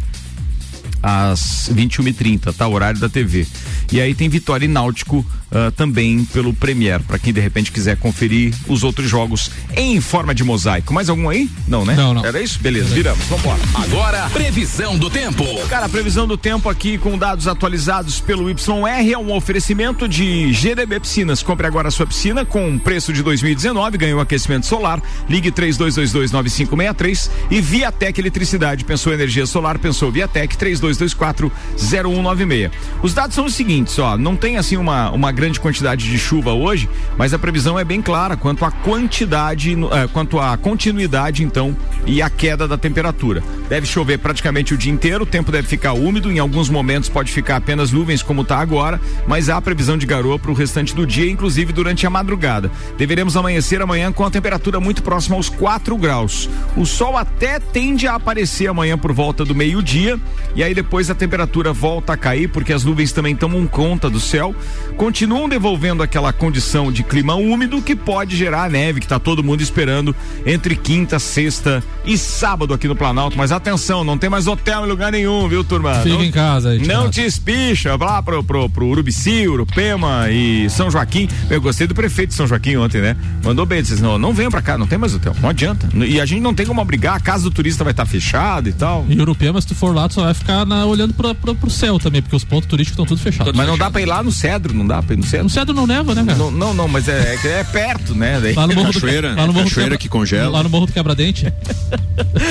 às 21h30, tá? Horário da TV. E aí tem Vitória e Náutico uh, também pelo Premier, para quem de repente quiser conferir os outros jogos em forma de mosaico. Mais algum aí? Não, né? Não, não. Era isso? Beleza, viramos. Vambora. Agora, previsão do tempo. Cara, a previsão do tempo aqui com dados atualizados pelo YR é um oferecimento de GDB Piscinas. Compre agora a sua piscina com preço de 2019, ganhou aquecimento solar. Ligue 32229563 e Viatec Eletricidade. Pensou energia solar, pensou Viatec 32240196. Os dados são os seguintes, ó, não tem assim uma uma grande quantidade de chuva hoje, mas a previsão é bem clara quanto à quantidade, uh, quanto à continuidade, então, e a queda da temperatura. Deve chover praticamente o dia inteiro, o tempo deve ficar úmido, em alguns momentos pode ficar apenas nuvens, como está agora, mas há previsão de garoa para o restante do dia, inclusive durante a madrugada. Deveremos amanhecer amanhã com a temperatura muito próxima aos 4 graus. O sol até tende a aparecer amanhã por volta do meio-dia, e aí depois a temperatura volta a cair, porque as nuvens também tomam conta do céu. Continua continuam devolvendo aquela condição de clima úmido que pode gerar neve, que está todo mundo esperando entre quinta, sexta e sábado aqui no Planalto. Mas atenção, não tem mais hotel em lugar nenhum, viu, turma? Fica não, em casa. Aí, não te espicha, lá pro, pro, pro Urubici, Urupema e São Joaquim. Eu gostei do prefeito de São Joaquim ontem, né? Mandou bem, disse, não, não venham pra cá, não tem mais hotel, não adianta. E a gente não tem como obrigar, a casa do turista vai estar tá fechada e tal. E Urupema, se tu for lá, tu só vai ficar na, olhando pra, pra, pro céu também, porque os pontos turísticos estão tudo fechados. Mas não dá pra ir lá no Cedro, não dá pra ir no Cedro? No Cedro não neva, né, cara? Não, não, não mas é, é, é perto, né? Daí. Lá no Morro cachoeira, do, lá no morro cachoeira quebra, que congela. Lá no Morro do Quebra-Dente.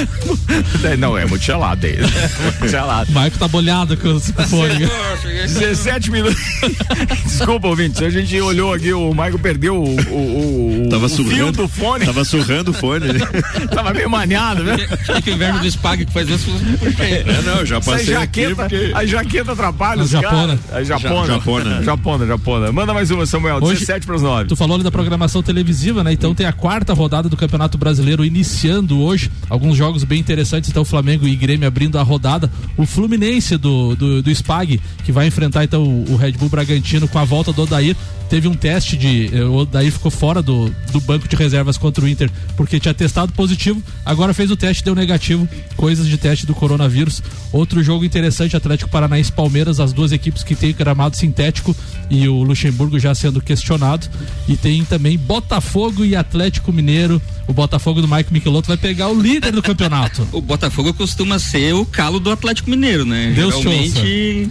não, é muito gelado aí. muito gelado. O Maico tá bolhado com os fone. 17 minutos. Desculpa, ouvinte, a gente olhou aqui, o Maico perdeu o, o, o, tava o surrando, fio do fone. Tava surrando o fone. tava meio maniado, né? Acho que o inverno do Spag que faz isso. É, não, já passei jaqueta, porque... A jaqueta atrapalha os japona. A japona. japona. Japona, japona. Manda mais uma, Samuel. Hoje, 17 para os 9. Tu falou ali da programação televisiva, né? Então tem a quarta rodada do Campeonato Brasileiro iniciando hoje. Alguns jogos bem interessantes. Então, Flamengo e Grêmio abrindo a rodada. O Fluminense do, do, do Spag, que vai enfrentar então o, o Red Bull Bragantino com a volta do Odair teve um teste de. Eh, o Daí ficou fora do, do banco de reservas contra o Inter porque tinha testado positivo. Agora fez o teste, deu negativo. Coisas de teste do coronavírus. Outro jogo interessante: Atlético Paranaense Palmeiras, as duas equipes que têm gramado sintético e o Luxemburgo já sendo questionado. E tem também Botafogo e Atlético Mineiro. O Botafogo do Mike Michelotto vai pegar o líder do campeonato. o Botafogo costuma ser o calo do Atlético Mineiro, né? Deus Geralmente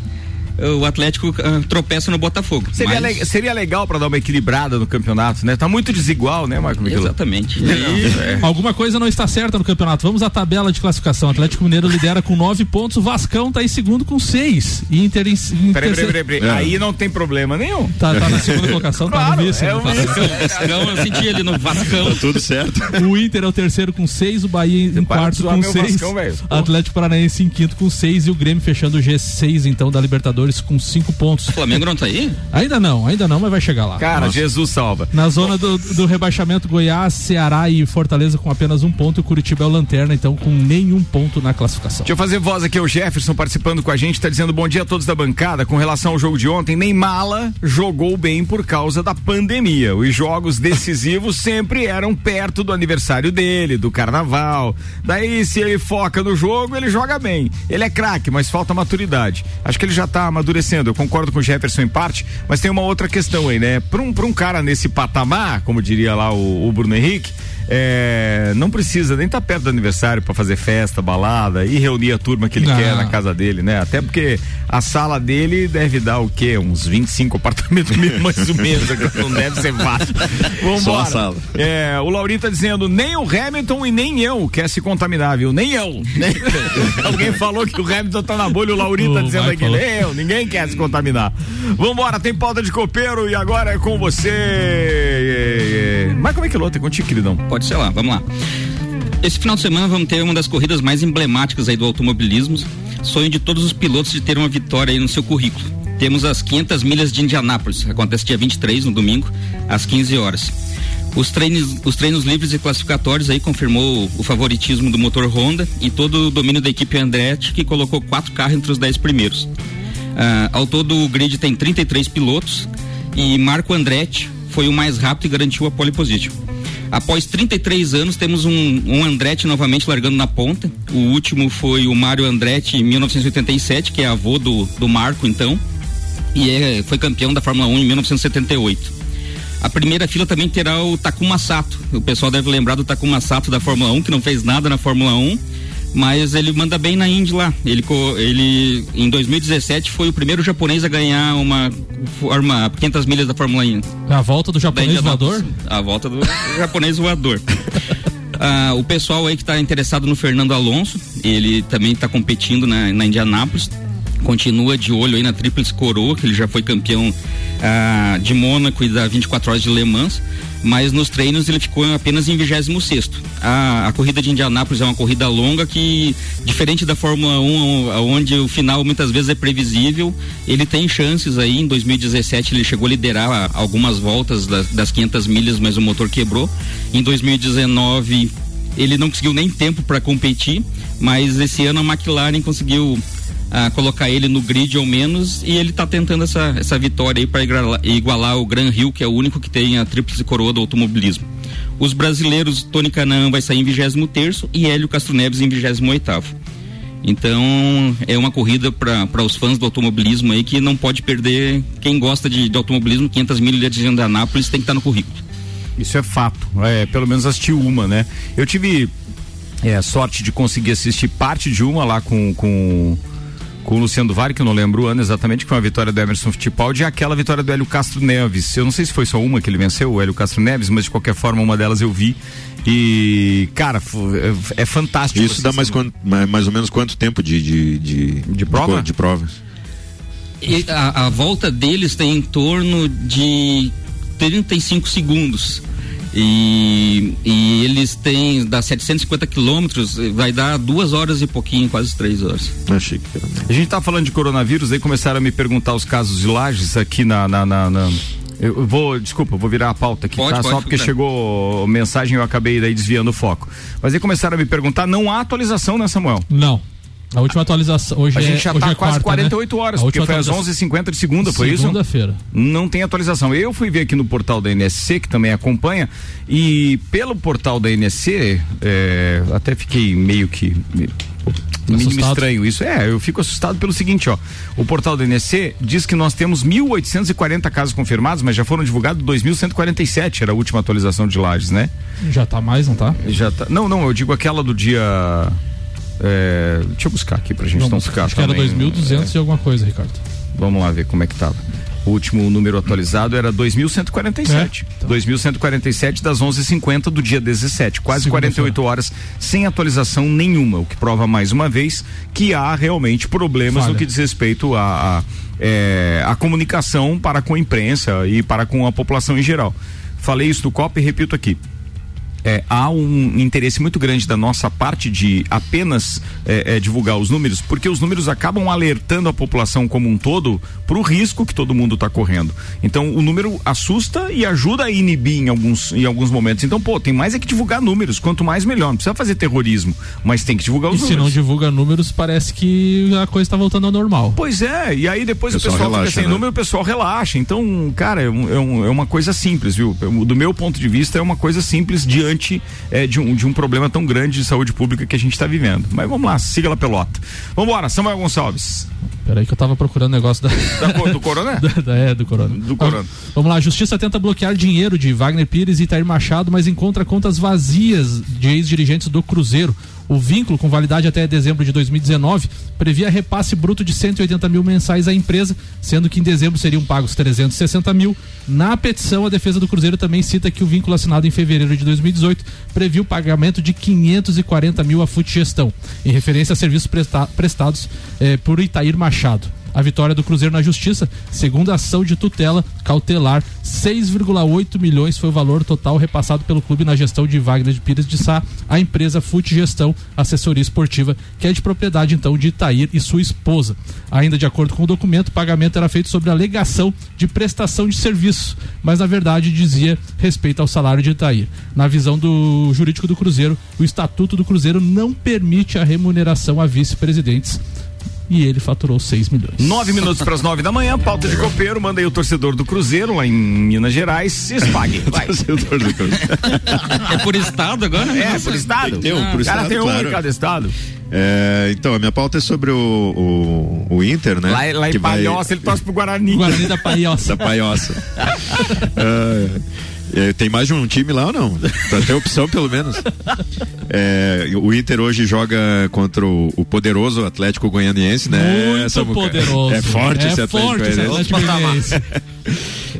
o Atlético uh, tropeça no Botafogo. Seria, mas... le seria legal para dar uma equilibrada no campeonato, né? Tá muito desigual, né, Marco Miguel? Exatamente. E... É. Alguma coisa não está certa no campeonato. Vamos à tabela de classificação. Atlético Mineiro lidera com nove pontos, Vascão tá em segundo com seis. Inter em, em peraí, peraí, peraí, peraí. É. Aí não tem problema nenhum. Tá, tá na segunda colocação, claro, tá no vice. É o vice. Vascão, eu senti ele no Vascão. Tá tudo certo. O Inter é o terceiro com seis, o Bahia em, em quarto com seis. Vascão, Atlético Paranaense em quinto com seis e o Grêmio fechando o G6 então da Libertadores com cinco pontos. O Flamengo não tá aí? Ainda não, ainda não, mas vai chegar lá. Cara, Nossa. Jesus salva. Na zona do, do, rebaixamento, Goiás, Ceará e Fortaleza com apenas um ponto. E o Curitiba é o lanterna, então com nenhum ponto na classificação. Deixa eu fazer voz aqui, o Jefferson participando com a gente, tá dizendo bom dia a todos da bancada. Com relação ao jogo de ontem, nem mala jogou bem por causa da pandemia. Os jogos decisivos sempre eram perto do aniversário dele, do carnaval. Daí, se ele foca no jogo, ele joga bem. Ele é craque, mas falta maturidade. Acho que ele já tá amadurecendo. Eu concordo com o Jefferson em parte, mas tem uma outra questão aí, né? Para um, um cara nesse patamar, como diria lá o, o Bruno Henrique, é, não precisa nem estar tá perto do aniversário para fazer festa, balada e reunir a turma que ele não. quer na casa dele, né? Até porque a sala dele deve dar o quê? Uns 25 apartamentos mais ou menos, não deve ser fácil. Vamos embora. É, o Laurinho tá dizendo, nem o Hamilton e nem eu quer se contaminar, viu? Nem eu. Nem... Alguém falou que o Hamilton tá na bolha, o Laurinho tá dizendo aqui, nem eu, ninguém quer se contaminar. Vambora, tem pauta de copeiro e agora é com você. É... Mas como é que é? Contigo, queridão. Pode ser lá, vamos lá. Esse final de semana vamos ter uma das corridas mais emblemáticas aí do automobilismo. sonho de todos os pilotos de ter uma vitória aí no seu currículo. Temos as 500 milhas de Indianápolis, acontece dia 23, no domingo, às 15 horas. Os treinos, os treinos livres e classificatórios aí confirmou o favoritismo do motor Honda e todo o domínio da equipe Andretti, que colocou quatro carros entre os dez primeiros. Ah, ao todo, o grid tem 33 pilotos e Marco Andretti foi o mais rápido e garantiu a pole position. Após 33 anos, temos um, um Andretti novamente largando na ponta. O último foi o Mário Andretti em 1987, que é avô do, do Marco, então, e é, foi campeão da Fórmula 1 em 1978. A primeira fila também terá o Takuma Sato. O pessoal deve lembrar do Takuma Sato da Fórmula 1, que não fez nada na Fórmula 1, mas ele manda bem na Indy lá. Ele, ele em 2017 foi o primeiro japonês a ganhar uma forma 500 milhas da Fórmula 1. A volta do japonês voador? A volta do japonês voador. Ah, o pessoal aí que está interessado no Fernando Alonso, ele também está competindo na, na Indianápolis continua de olho aí na Tríplice Coroa, que ele já foi campeão ah, de Mônaco e da 24 horas de Le Mans, mas nos treinos ele ficou apenas em 26 a, a corrida de Indianápolis é uma corrida longa que, diferente da Fórmula 1, onde o final muitas vezes é previsível, ele tem chances aí. Em 2017 ele chegou a liderar algumas voltas das, das 500 milhas, mas o motor quebrou. Em 2019 ele não conseguiu nem tempo para competir, mas esse ano a McLaren conseguiu a colocar ele no grid ou menos e ele está tentando essa, essa vitória aí para igualar, igualar, o Gran Rio, que é o único que tem a tríplice coroa do automobilismo. Os brasileiros, Tony Canaan vai sair em 23 e Hélio Castro Neves em 28 então é uma corrida para os fãs do automobilismo aí que não pode perder. Quem gosta de, de automobilismo, 500 milhas de Indianápolis tem que estar tá no currículo. Isso é fato. É, pelo menos assistir uma, né? Eu tive é, sorte de conseguir assistir parte de uma lá com, com com o Luciano Duvari, que eu não lembro o ano exatamente, que foi uma vitória do Emerson Fittipaldi, e aquela vitória do Hélio Castro Neves. Eu não sei se foi só uma que ele venceu, o Hélio Castro Neves, mas de qualquer forma uma delas eu vi. E, cara, é, é fantástico. Isso dá mais, quanto, mais ou menos quanto tempo de, de, de, de prova? De, de provas? E a, a volta deles tem em torno de 35 segundos. E, e eles têm, dá 750 quilômetros, vai dar duas horas e pouquinho, quase três horas. Achei que era. A gente tá falando de coronavírus, aí começaram a me perguntar os casos de lajes aqui na, na, na, na... Eu vou, desculpa, vou virar a pauta aqui, pode, tá? Pode, Só porque chegou mensagem e eu acabei daí desviando o foco. Mas aí começaram a me perguntar, não há atualização, né, Samuel? Não. A última atualização hoje A gente já está é, é quase quarta, 48 né? horas, porque foi às 11h50 de segunda, foi isso? Segunda-feira. Não tem atualização. Eu fui ver aqui no portal da NSC, que também acompanha, e pelo portal da NSC, é, até fiquei meio que mínimo estranho isso. É, eu fico assustado pelo seguinte, ó. O portal do NSC diz que nós temos 1.840 casos confirmados, mas já foram divulgados 2.147, era a última atualização de lajes, né? Já tá mais, não tá? Já tá. Não, não, eu digo aquela do dia é, deixa eu buscar aqui pra gente Vamos, não ficar. Acho também, que era 2.200 é, e alguma coisa, Ricardo. Vamos lá ver como é que tava. O último número atualizado era 2.147. É, então. 2.147 das 11h50 do dia 17. Quase 48 horas sem atualização nenhuma. O que prova mais uma vez que há realmente problemas Falha. no que diz respeito à a, a, é, a comunicação para com a imprensa e para com a população em geral. Falei isso no COP e repito aqui é, há um interesse muito grande da nossa parte de apenas é, é, divulgar os números, porque os números acabam alertando a população como um todo para o risco que todo mundo está correndo. Então o número assusta e ajuda a inibir em alguns, em alguns momentos. Então, pô, tem mais é que divulgar números, quanto mais melhor. Não precisa fazer terrorismo, mas tem que divulgar os e números. Se não divulga números, parece que a coisa está voltando ao normal. Pois é, e aí depois o pessoal, o pessoal relaxa, fica sem né? número, o pessoal relaxa. Então, cara, é, um, é, uma coisa simples, viu? Do meu ponto de vista, é uma coisa simples diante diante é, de, um, de um problema tão grande de saúde pública que a gente está vivendo. Mas vamos lá, siga lá pelota. Vamos embora, Samuel Gonçalves. Peraí que eu tava procurando o negócio da... da do Corona? da, da, é, do Corona. Do Corona. Vamos lá, a Justiça tenta bloquear dinheiro de Wagner Pires e Itair Machado, mas encontra contas vazias de ex-dirigentes do Cruzeiro. O vínculo, com validade até dezembro de 2019, previa repasse bruto de 180 mil mensais à empresa, sendo que em dezembro seriam pagos 360 mil. Na petição, a defesa do Cruzeiro também cita que o vínculo assinado em fevereiro de 2018 previu o pagamento de 540 mil à Fute Gestão, em referência a serviços presta prestados eh, por Itair Machado. A vitória do Cruzeiro na Justiça, segundo a ação de tutela cautelar. 6,8 milhões foi o valor total repassado pelo clube na gestão de Wagner de Pires de Sá, a empresa Fute Gestão Assessoria Esportiva, que é de propriedade então de Itair e sua esposa. Ainda de acordo com o documento, o pagamento era feito sobre alegação de prestação de serviço, mas na verdade dizia respeito ao salário de Itair. Na visão do jurídico do Cruzeiro, o estatuto do Cruzeiro não permite a remuneração a vice-presidentes e ele faturou 6 milhões. Nove minutos para as nove da manhã, pauta de copeiro, manda aí o torcedor do Cruzeiro, lá em Minas Gerais, se espague. Vai. torcedor do Cruzeiro. é por estado agora? É, por estado. Tem um, por o cara estado, tem um claro. em cada estado. É, então, a minha pauta é sobre o, o, o Inter, né? Lá, lá em que vai- Palhoça, ele torce pro Guarani. Guarani da Paiossa. Da Paiossa. É, é, tem mais de um time lá ou não? Pra ter opção, pelo menos. É, o Inter hoje joga contra o, o poderoso Atlético Goianiense, né? Muito Samuca? poderoso. É forte É esse Atlético forte esse Goianiense. Atlético Goianiense.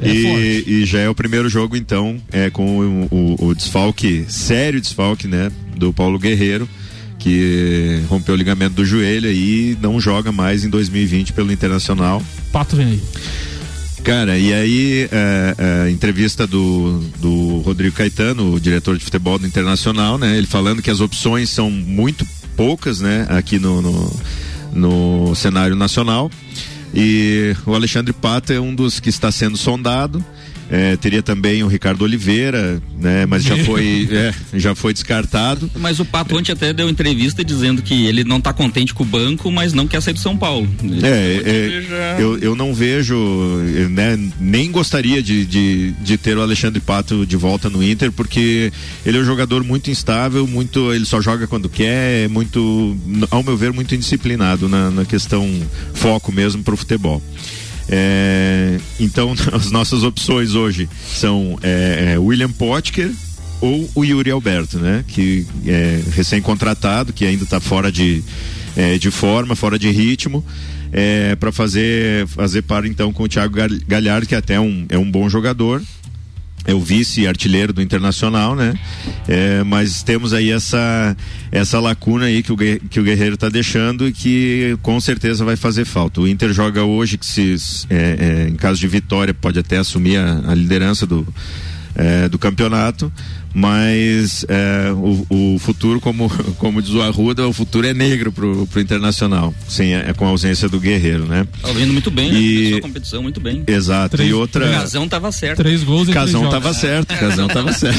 É e, e já é o primeiro jogo, então, é com o, o- o desfalque, sério desfalque, né? Do Paulo Guerreiro, que rompeu o ligamento do joelho e não joga mais em 2020 pelo Internacional. Pato vem aí. Cara, e aí, é, é, entrevista do, do Rodrigo Caetano, o diretor de futebol do Internacional, né? Ele falando que as opções são muito poucas, né? Aqui no, no, no cenário nacional. E o Alexandre Pato é um dos que está sendo sondado. É, teria também o Ricardo Oliveira, né? Mas já foi, é, já foi descartado. Mas o Pato ontem até deu entrevista dizendo que ele não tá contente com o banco, mas não quer sair do São Paulo. É, é, eu, eu não vejo, né, nem gostaria de, de, de ter o Alexandre Pato de volta no Inter, porque ele é um jogador muito instável, muito, ele só joga quando quer, é muito, ao meu ver, muito indisciplinado na, na questão foco mesmo pro futebol. É, então, as nossas opções hoje são é, é, William Potker ou o Yuri Alberto, né? Que é recém-contratado, que ainda está fora de, é, de forma, fora de ritmo, é, para fazer fazer par então com o Thiago Gal- Galhardo, que até é um, é um bom jogador. É o vice-artilheiro do Internacional, né? É, mas temos aí essa essa lacuna aí que o, que o Guerreiro está deixando e que com certeza vai fazer falta. O Inter joga hoje que se é, é, em caso de vitória pode até assumir a, a liderança do é, do campeonato, mas é, o, o futuro, como, como diz o Arruda, o futuro é negro pro, pro Internacional, sem, a- com a ausência do Guerreiro, né? Tá vindo muito bem, né? E- a competição muito bem. Exato. Três- e outra. O Casão tava certo. Três gols em três Casão jogos. tava certo, Casão tava certo.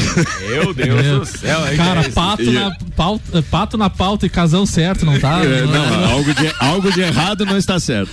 Meu Deus do céu. Cara, é isso? pato E- na, pauta, pato na pauta e casão certo, não tá? É, não, algo de, algo de errado não está certo.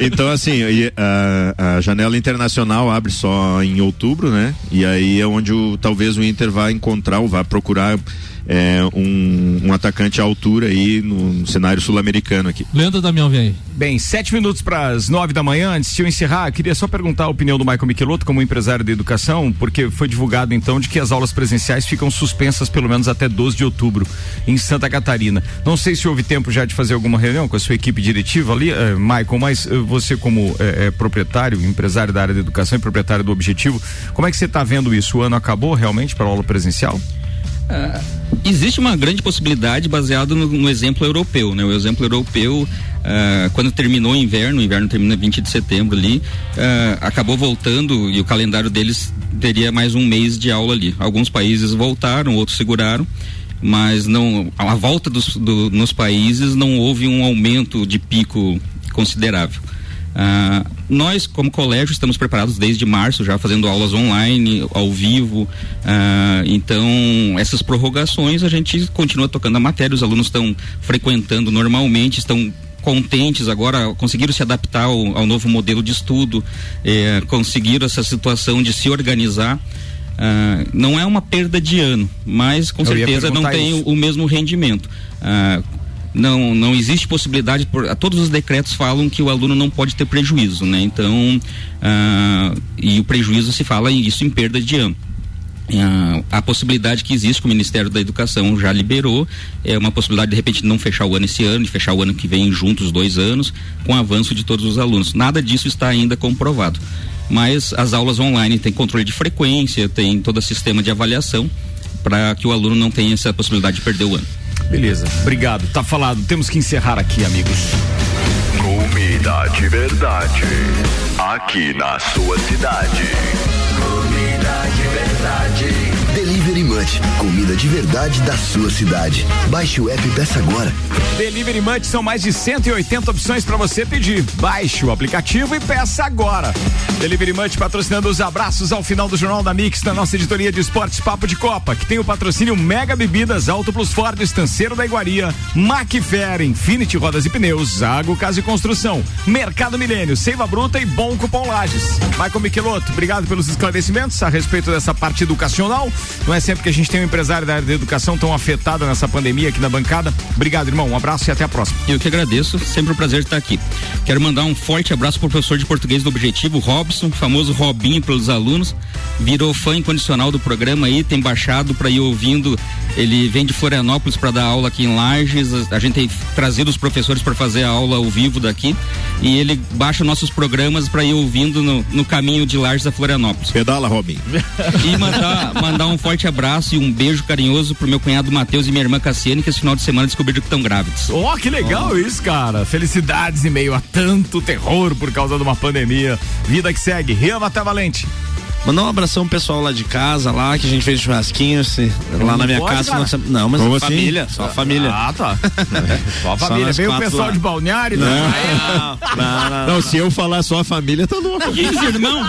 então, assim, e a, a janela internacional abre só em outubro, né? E aí é onde o, talvez o Inter vá encontrar ou vá procurar é, um, um atacante à altura aí no cenário sul-americano aqui. Leandro Damião vem aí. Bem, sete minutos para as nove da manhã. Antes de eu encerrar, queria só perguntar a opinião do Michael Michelotto como empresário da educação, porque foi divulgado então de que as aulas presenciais ficam suspensas pelo menos até 12 de outubro em Santa Catarina. Não sei se houve tempo já de fazer alguma reunião com a sua equipe diretiva ali, eh, Michael, mas eh, você como eh, eh, proprietário, empresário da área da educação e proprietário do Objetivo, como é que você está vendo isso? O ano acabou realmente para a aula presencial? Ah, existe uma grande possibilidade baseado no, no exemplo europeu, né? O exemplo europeu, ah, quando terminou o inverno, o inverno termina 20 de setembro ali, ah, acabou voltando e o calendário deles teria mais um mês de aula ali. Alguns países voltaram, outros seguraram, mas não a volta dos, do, nos países não houve um aumento de pico considerável. Ah, nós, como colégio, estamos preparados desde março, já fazendo aulas online, ao vivo. Ah, então, essas prorrogações a gente continua tocando a matéria, os alunos estão frequentando normalmente, estão contentes agora, conseguiram se adaptar ao, ao novo modelo de estudo, eh, conseguiram essa situação de se organizar. Ah, não é uma perda de ano, mas com Eu certeza não tem o, o mesmo rendimento. Ah, não, não existe possibilidade, por, todos os decretos falam que o aluno não pode ter prejuízo, né? Então, ah, e o prejuízo se fala isso em perda de ano. Ah, a possibilidade que existe que o Ministério da Educação já liberou é uma possibilidade de repente não fechar o ano esse ano e fechar o ano que vem juntos dois anos com avanço de todos os alunos. Nada disso está ainda comprovado. Mas as aulas online têm controle de frequência, tem todo o sistema de avaliação para que o aluno não tenha essa possibilidade de perder o ano. Beleza, obrigado. Tá falado. Temos que encerrar aqui, amigos. Comida de verdade. Aqui na sua cidade. Comida de verdade da sua cidade. Baixe o app e peça agora. Delivery Munch são mais de 180 opções para você pedir. Baixe o aplicativo e peça agora. Delivery Munch patrocinando os abraços ao final do Jornal da Mix da nossa editoria de esportes Papo de Copa, que tem o patrocínio Mega Bebidas, Auto Plus Ford, Estanceiro da Iguaria, Macfer, Infinity Rodas e Pneus, Zago Casa e Construção, Mercado Milênio, Seiva Bruta e Bom Cupom Lages. Michael Michelotto, obrigado pelos esclarecimentos a respeito dessa parte educacional. Não é sempre que a gente tem um empresário da área da educação tão afetado nessa pandemia aqui na bancada. Obrigado, irmão. Um abraço e até a próxima. Eu que agradeço. Sempre um prazer estar aqui. Quero mandar um forte abraço pro professor de português do Objetivo, Robson, famoso Robinho pelos alunos. Virou fã incondicional do programa aí, tem baixado para ir ouvindo. Ele vem de Florianópolis para dar aula aqui em Lages. A gente tem trazido os professores para fazer a aula ao vivo daqui. E ele baixa nossos programas para ir ouvindo no, no, caminho de Lages a Florianópolis. Pedala, Robin. E mandar, mandar um forte abraço e um beijo carinhoso pro meu cunhado Matheus e minha irmã Cassiane, que esse final de semana descobriram que estão grávidos. Oh, que legal oh. isso, cara. Felicidades em meio a tanto terror por causa de uma pandemia. Vida que segue. Rian Mata Valente. Mandar um abração pro pessoal lá de casa, lá, que a gente fez churrasquinho, se, lá na minha pode, casa. Cara? Não, mas Como a assim? família, só a família. Ah, tá. só a família. Veio o pessoal lá. de balneário, não. Não, não, não, não, se eu falar só a família, tá louco. 15 irmãos.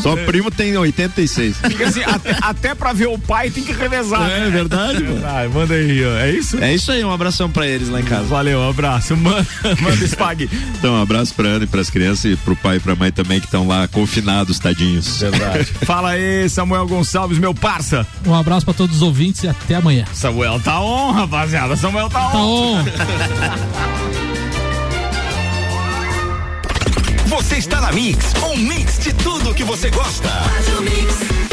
Só o primo tem 86. Fica assim, até, até pra ver o pai tem que revezar. É, né? verdade, mano. Ah, manda aí, ó. É isso? É isso aí, um abração pra eles lá em casa. Valeu, um abraço. Manda, manda Spag. Então, um abraço pra Ana e pras crianças e pro pai e pra mãe também que estão lá confinados, tadinhos. Verdade. Fala aí, Samuel Gonçalves, meu parça. Um abraço pra todos os ouvintes e até amanhã. Samuel tá on, rapaziada. Samuel tá on. Tá on. Você está na Mix, um mix de tudo que você gosta. Faz o mix.